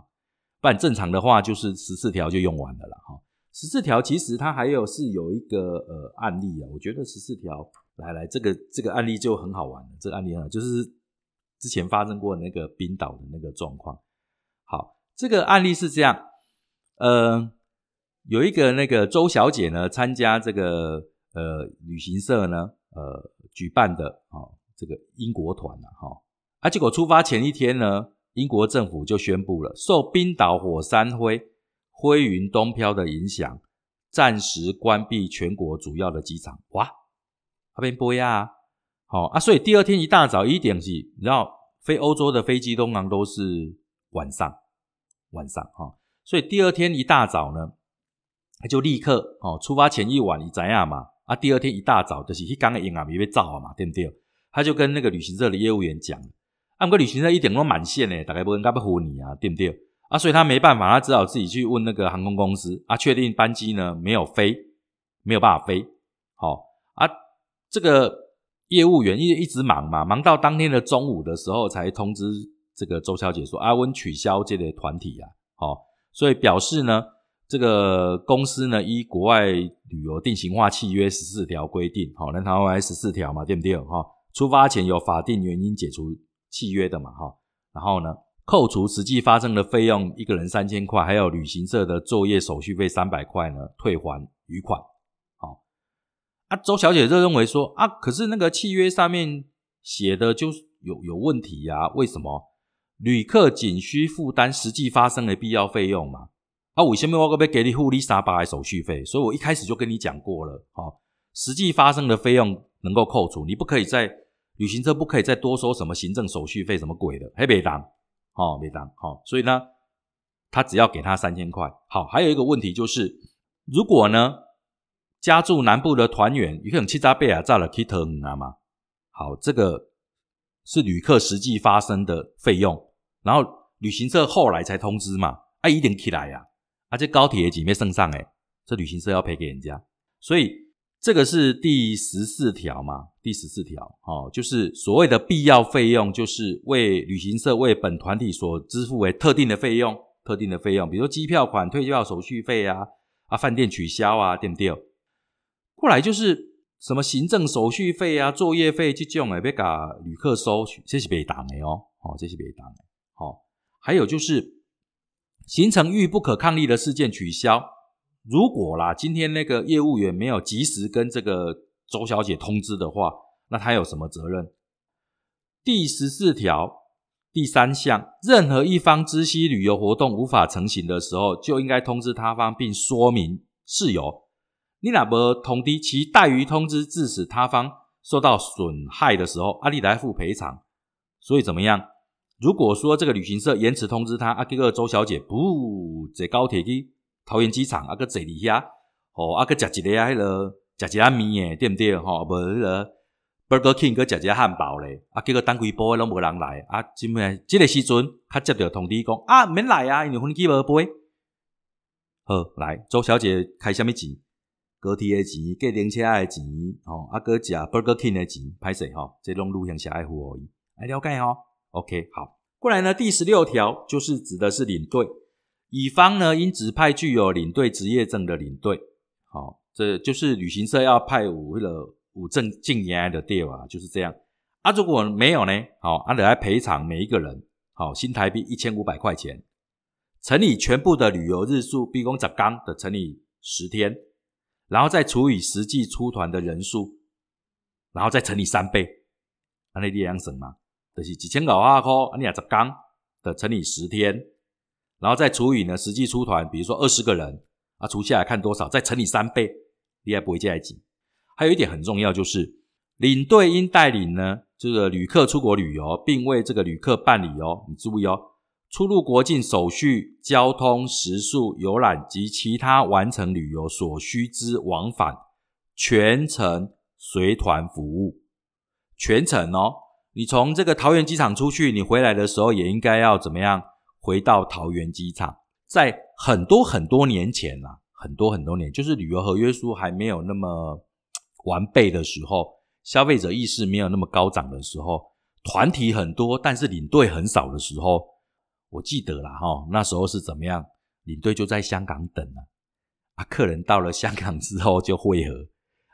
不然正常的话就是十四条就用完了啦，哈。十四条其实它还有是有一个呃案例啊，我觉得十四条。来来，这个这个案例就很好玩了。这个案例啊，就是之前发生过那个冰岛的那个状况。好，这个案例是这样，呃，有一个那个周小姐呢，参加这个呃旅行社呢，呃举办的啊这个英国团啊，哈，啊结果出发前一天呢，英国政府就宣布了，受冰岛火山灰灰云东飘的影响，暂时关闭全国主要的机场。哇！那边播呀，好啊，所以第二天一大早一点起，你知道飞欧洲的飞机通常都是晚上，晚上哈，所以第二天一大早呢，他就立刻哦，出发前一晚你怎样嘛？啊，第二天一大早就是去刚的营啊，没被照嘛，对不对？他就跟那个旅行社的业务员讲，啊，个旅行社一点都满线呢，大概不应该不唬你啊，对不对？啊，所以他没办法，他只好自己去问那个航空公司啊，确定班机呢没有飞，没有办法飞，好啊。这个业务员因为一直忙嘛，忙到当天的中午的时候才通知这个周小姐说：“阿温取消这类团体啊。”好，所以表示呢，这个公司呢依国外旅游定型化契约十四条规定，好，那台湾十四条嘛，对不对？哈，出发前有法定原因解除契约的嘛，哈，然后呢，扣除实际发生的费用，一个人三千块，还有旅行社的作业手续费三百块呢，退还余款。啊，周小姐就认为说啊，可是那个契约上面写的就有有问题呀？为什么？旅客仅需负担实际发生的必要费用嘛。啊，为什么我个要给你付你三百的手续费？所以我一开始就跟你讲过了，好，实际发生的费用能够扣除，你不可以在旅行社不可以再多收什么行政手续费什么鬼的，还别当，哦，没当，好，所以呢，他只要给他三千块。好，还有一个问题就是，如果呢，家住南部的团员，有可能七扎贝尔炸了 Kit 你知道吗？好，这个是旅客实际发生的费用，然后旅行社后来才通知嘛，啊，一定起来呀。而且高铁也几没剩上哎，这旅行社要赔给人家，所以这个是第十四条嘛？第十四条哦，就是所谓的必要费用，就是为旅行社为本团体所支付为特定的费用，特定的费用，比如说机票款、退票手续费啊，啊，饭店取消啊，对不对？过来就是什么行政手续费啊、作业费这种诶，别给旅客收取，这是别当的哦，哦，这是别当的，好，还有就是。形成遇不可抗力的事件取消，如果啦，今天那个业务员没有及时跟这个周小姐通知的话，那他有什么责任？第十四条第三项，任何一方知悉旅游活动无法成行的时候，就应该通知他方并说明事由。你哪不通知其怠于通知，致使他方受到损害的时候，阿力来付赔偿。所以怎么样？如果说这个旅行社延迟通知他，啊，这个周小姐不坐高铁去桃园机场，啊，个坐里遐，哦，啊，个食一个啊，迄个食一下面诶，对不对？吼，无迄个 Burger King 个食一下汉堡咧，啊，结果等几波拢无人来，啊，今诶，这个时阵较接到通知讲，啊，免来啊，因为飞机无飞。好，来，周小姐开虾米钱？高铁诶钱，计程车诶钱，吼，啊，个食 Burger King 诶钱，歹势吼，这拢路向下爱付而已，来了解吼。OK，好，过来呢。第十六条就是指的是领队，乙方呢应指派具有领队职业证的领队。好，这就是旅行社要派五了五证进来的队啊，就是这样。啊，如果没有呢？好，啊，得来赔偿每一个人，好，新台币一千五百块钱，乘以全部的旅游日数，比如十刚的乘以十天，然后再除以实际出团的人数，然后再乘以三倍，那你两省吗？就是几千五百块，你也十刚的乘以十天，然后再除以呢实际出团，比如说二十个人啊，除下来看多少，再乘以三倍，你也不会加几。还有一点很重要，就是领队应带领呢这个旅客出国旅游，并为这个旅客办理哦，你注意哦，出入国境手续、交通、食宿、游览及其他完成旅游所需之往返，全程随团服务，全程哦。你从这个桃园机场出去，你回来的时候也应该要怎么样？回到桃园机场。在很多很多年前啊，很多很多年，就是旅游合约书还没有那么完备的时候，消费者意识没有那么高涨的时候，团体很多，但是领队很少的时候，我记得了哈，那时候是怎么样？领队就在香港等啊，啊，客人到了香港之后就汇合，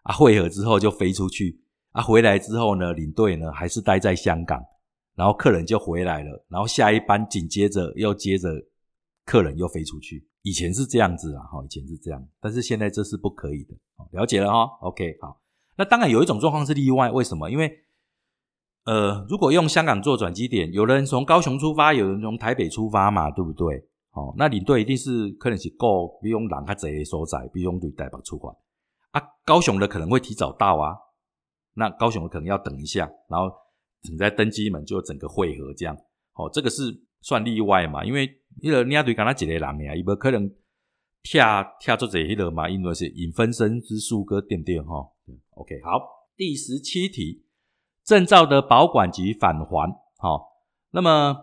啊，汇合之后就飞出去。啊，回来之后呢，领队呢还是待在香港，然后客人就回来了，然后下一班紧接着又接着客人又飞出去。以前是这样子啊，哈，以前是这样，但是现在这是不可以的。了解了哈，OK，好。那当然有一种状况是例外，为什么？因为呃，如果用香港做转机点，有人从高雄出发，有人从台北出发嘛，对不对？哦，那领队一定是客人是够，比用人较济所在，比用对台北出发啊，高雄的可能会提早到啊。那高雄的可能要等一下，然后你在登机门就整个汇合这样，好，这个是算例外嘛？因为因为你要对刚他几个人呀，伊不可能跳跳做这一个嘛，因为是引分身之术个点点哈。OK，好，第十七题，证照的保管及返还，好，那么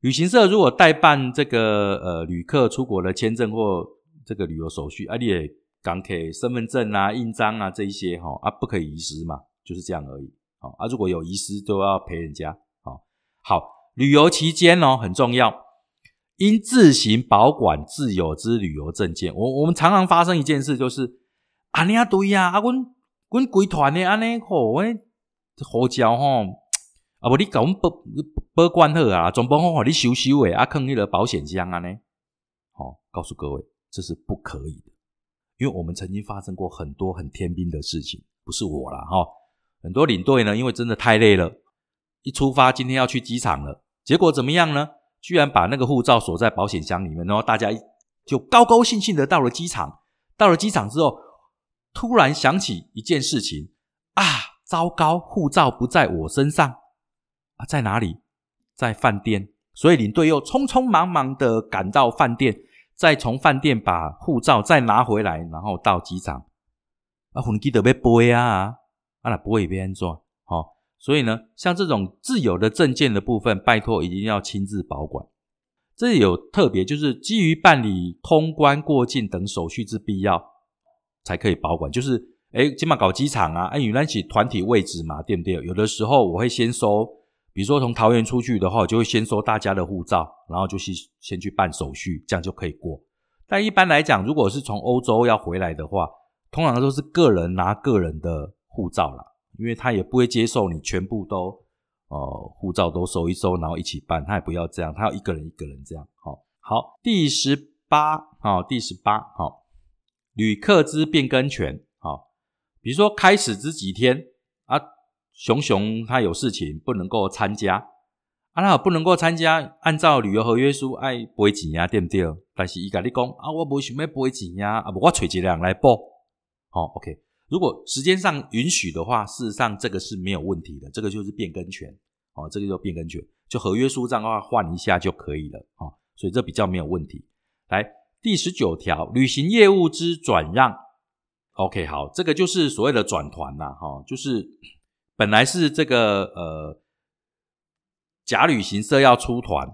旅行社如果代办这个呃旅客出国的签证或这个旅游手续，啊，你也。港铁身份证啊、印章啊这一些哈啊不可以遗失嘛，就是这样而已。好啊，如果有遗失都要赔人家。好，好，旅游期间哦很重要，应自行保管自有之旅游证件。我我们常常发生一件事，就是啊，你啊对呀，啊，阮阮规团的安尼吼，我胡椒吼，啊，无你搞阮保保管好啊，总不好好你收收诶，啊，放迄个保险箱安尼。好，告诉各位，这是不可以的。因为我们曾经发生过很多很天兵的事情，不是我啦哈，很多领队呢，因为真的太累了，一出发今天要去机场了，结果怎么样呢？居然把那个护照锁在保险箱里面，然后大家就高高兴兴的到了机场。到了机场之后，突然想起一件事情啊，糟糕，护照不在我身上啊，在哪里？在饭店。所以领队又匆匆忙忙的赶到饭店，再从饭店把护照再拿回来，然后到机场。啊，飞机都被背啊，啊，那不会被安做。好，所以呢，像这种自由的证件的部分，拜托一定要亲自保管。这里有特别，就是基于办理通关过境等手续之必要，才可以保管。就是，哎，起码搞机场啊，哎，原来起团体位置嘛，对不对？有的时候我会先收。比如说从桃园出去的话，就会先收大家的护照，然后就去先去办手续，这样就可以过。但一般来讲，如果是从欧洲要回来的话，通常都是个人拿个人的护照啦，因为他也不会接受你全部都呃护照都收一收，然后一起办，他也不要这样，他要一个人一个人这样。好，好，第十八，好，第十八，好，旅客之变更权，好，比如说开始之几天啊。熊熊他有事情不能够参加，啊，那不能够参加，按照旅游合约书爱赔钱呀，对不对？但是伊甲你讲啊，我无想要赔钱呀，啊，我找一个人来报，好，OK。如果时间上允许的话，事实上这个是没有问题的，这个就是变更权，哦，这个就变更权，就合约书上的话换一下就可以了，哦，所以这比较没有问题。来，第十九条，旅行业务之转让，OK，好，这个就是所谓的转团呐，哈，就是。本来是这个呃假旅行社要出团，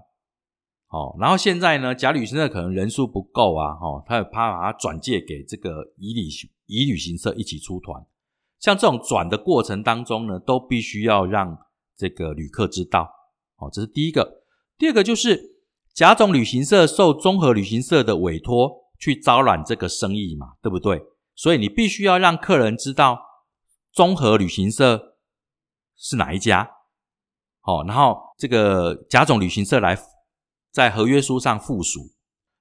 哦，然后现在呢假旅行社可能人数不够啊，哈，他怕把它转借给这个乙旅行乙旅行社一起出团。像这种转的过程当中呢，都必须要让这个旅客知道，哦，这是第一个。第二个就是甲种旅行社受综合旅行社的委托去招揽这个生意嘛，对不对？所以你必须要让客人知道综合旅行社。是哪一家？好，然后这个甲种旅行社来在合约书上附属。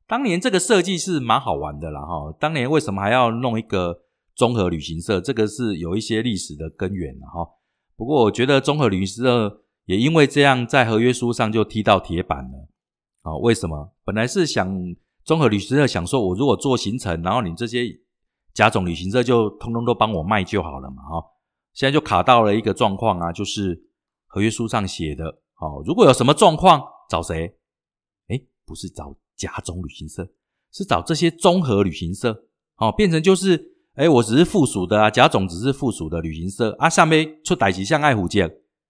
当年这个设计是蛮好玩的啦，哈。当年为什么还要弄一个综合旅行社？这个是有一些历史的根源了哈。不过我觉得综合旅行社也因为这样，在合约书上就踢到铁板了。啊，为什么？本来是想综合旅行社想说，我如果做行程，然后你这些甲种旅行社就通通都帮我卖就好了嘛，哈。现在就卡到了一个状况啊，就是合约书上写的，哦，如果有什么状况找谁？哎，不是找甲种旅行社，是找这些综合旅行社，哦，变成就是，哎，我只是附属的啊，甲种只是附属的旅行社啊，下面出歹旗像爱虎街，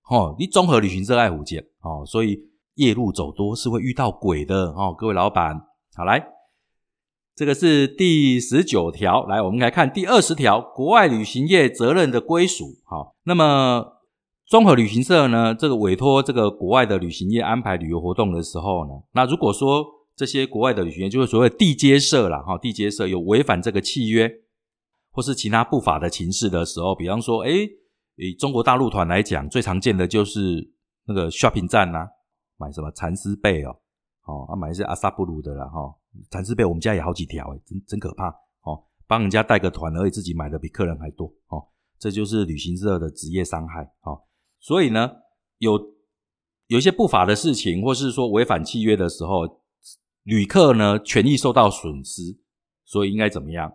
哦，你综合旅行社爱虎街，哦，所以夜路走多是会遇到鬼的，哦，各位老板，好来。这个是第十九条，来，我们来看第二十条，国外旅行业责任的归属。好，那么综合旅行社呢，这个委托这个国外的旅行业安排旅游活动的时候呢，那如果说这些国外的旅行业就是所谓地接社了，哈，地接社有违反这个契约或是其他不法的情事的时候，比方说，哎，以中国大陆团来讲，最常见的就是那个 shopping 站呐，买什么蚕丝被哦，哦，啊，买一些阿萨布鲁的啦，哈。蚕丝被我们家也好几条，哎，真真可怕哦！帮人家带个团，而已自己买的比客人还多哦，这就是旅行社的职业伤害哦。所以呢，有有一些不法的事情，或是说违反契约的时候，旅客呢权益受到损失，所以应该怎么样？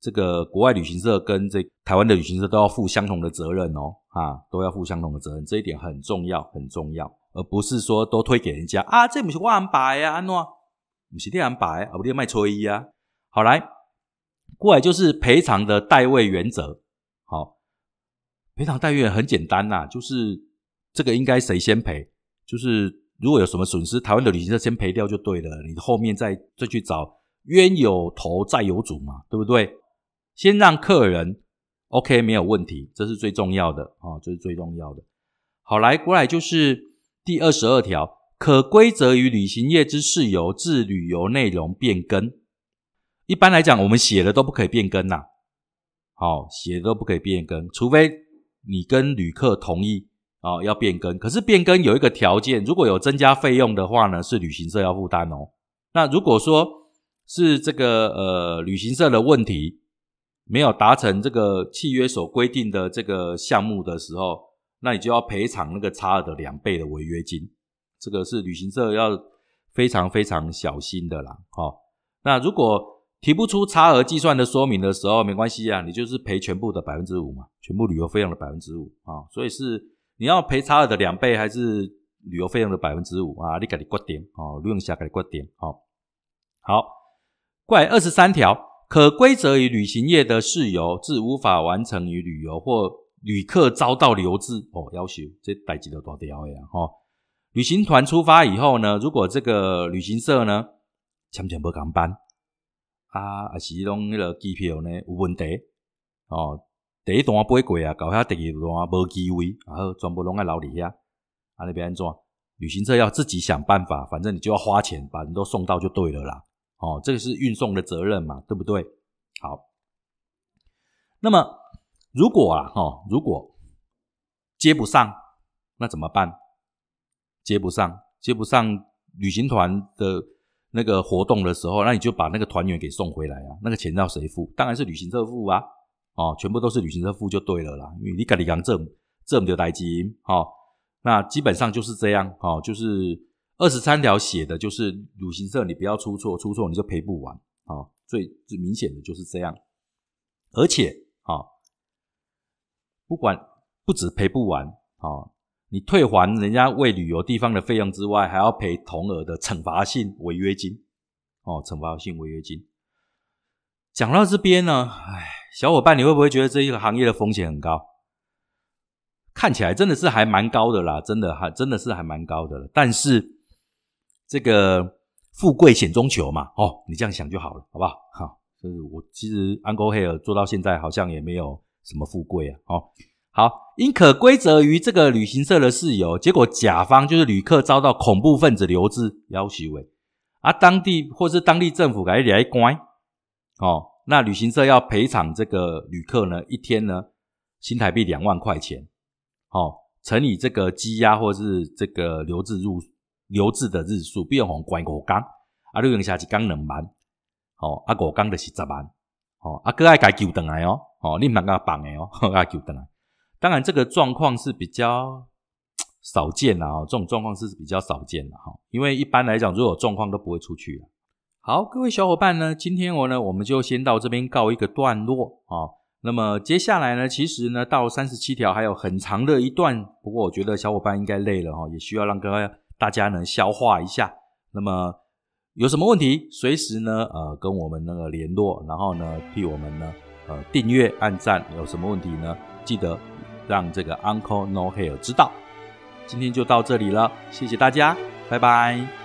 这个国外旅行社跟这台湾的旅行社都要负相同的责任哦，啊，都要负相同的责任，这一点很重要，很重要，而不是说都推给人家啊，这不是我安排呀，安诺。不是这样摆，而不是卖吹衣啊。好来，过来就是赔偿的代位原则。好，赔偿代位很简单呐，就是这个应该谁先赔？就是如果有什么损失，台湾的旅行社先赔掉就对了，你后面再再去找冤有头债有主嘛，对不对？先让客人 OK 没有问题，这是最重要的啊，这是最重要的。好来，过来就是第二十二条。可归责于旅行业之事由，致旅游内容变更。一般来讲，我们写的都不可以变更呐。好，写的都不可以变更，除非你跟旅客同意啊，要变更。可是变更有一个条件，如果有增加费用的话呢，是旅行社要负担哦。那如果说是这个呃旅行社的问题，没有达成这个契约所规定的这个项目的时候，那你就要赔偿那个差额的两倍的违约金。这个是旅行社要非常非常小心的啦。哦，那如果提不出差额计算的说明的时候，没关系啊，你就是赔全部的百分之五嘛，全部旅游费用的百分之五啊。所以是你要赔差额的两倍，还是旅游费用的百分之五啊？你给你决定哦，录用下给你决定哦。好，怪二十三条。可归责于旅行业的事由，致无法完成与旅游或旅客遭到留置哦，要求这代志都多条呀哈。旅行团出发以后呢，如果这个旅行社呢，签签无航班啊，还是拢那个机票呢有问题哦，第一段飞过啊，搞下第二段无机位，然后全部拢在留里遐，啊那边安怎？旅行社要自己想办法，反正你就要花钱把人都送到就对了啦。哦，这个是运送的责任嘛，对不对？好，那么如果啊，哦，如果接不上，那怎么办？接不上，接不上旅行团的那个活动的时候，那你就把那个团员给送回来啊。那个钱要谁付？当然是旅行社付啊。哦，全部都是旅行社付就对了啦，因为你赶你讲挣挣的代金，哦，那基本上就是这样，哦，就是。二十三条写的就是旅行社，你不要出错，出错你就赔不完啊！最最明显的就是这样，而且啊，不管不止赔不完啊，你退还人家为旅游地方的费用之外，还要赔同额的惩罚性违约金哦，惩罚性违约金。讲到这边呢，哎，小伙伴，你会不会觉得这一个行业的风险很高？看起来真的是还蛮高的啦，真的还真的是还蛮高的了，但是。这个富贵险中求嘛，哦，你这样想就好了，好不好？好，就是我其实 Uncle Hair 做到现在好像也没有什么富贵啊，哦，好，因可归责于这个旅行社的事由，结果甲方就是旅客遭到恐怖分子留置要挟为，而当地或是当地政府给来关，哦，那旅行社要赔偿这个旅客呢一天呢新台币两万块钱，哦，乘以这个积压或是这个留置入。留置的日数，比如讲关五工，啊，你用下一工两万，哦，啊五工就是十万，哦，啊哥爱该救回来哦，哦，你唔能够绑的哦，[laughs] 爱救回来。当然，这个状况是比较少见啦，哦，这种状况是比较少见的哈，因为一般来讲，如果状况都不会出去好，各位小伙伴呢，今天我呢，我们就先到这边告一个段落啊。那么接下来呢，其实呢，到三十七条还有很长的一段，不过我觉得小伙伴应该累了哈，也需要让各位。大家能消化一下，那么有什么问题，随时呢，呃，跟我们那个联络，然后呢，替我们呢，呃，订阅、按赞。有什么问题呢？记得让这个 Uncle No Hair 知道。今天就到这里了，谢谢大家，拜拜。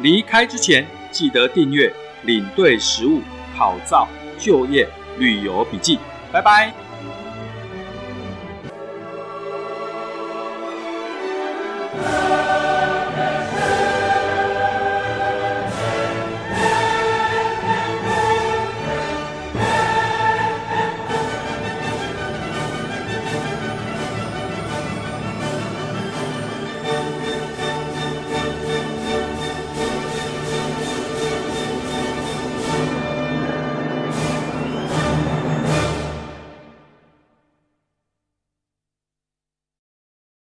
离开之前记得订阅领队食物考照就业旅游笔记，拜拜。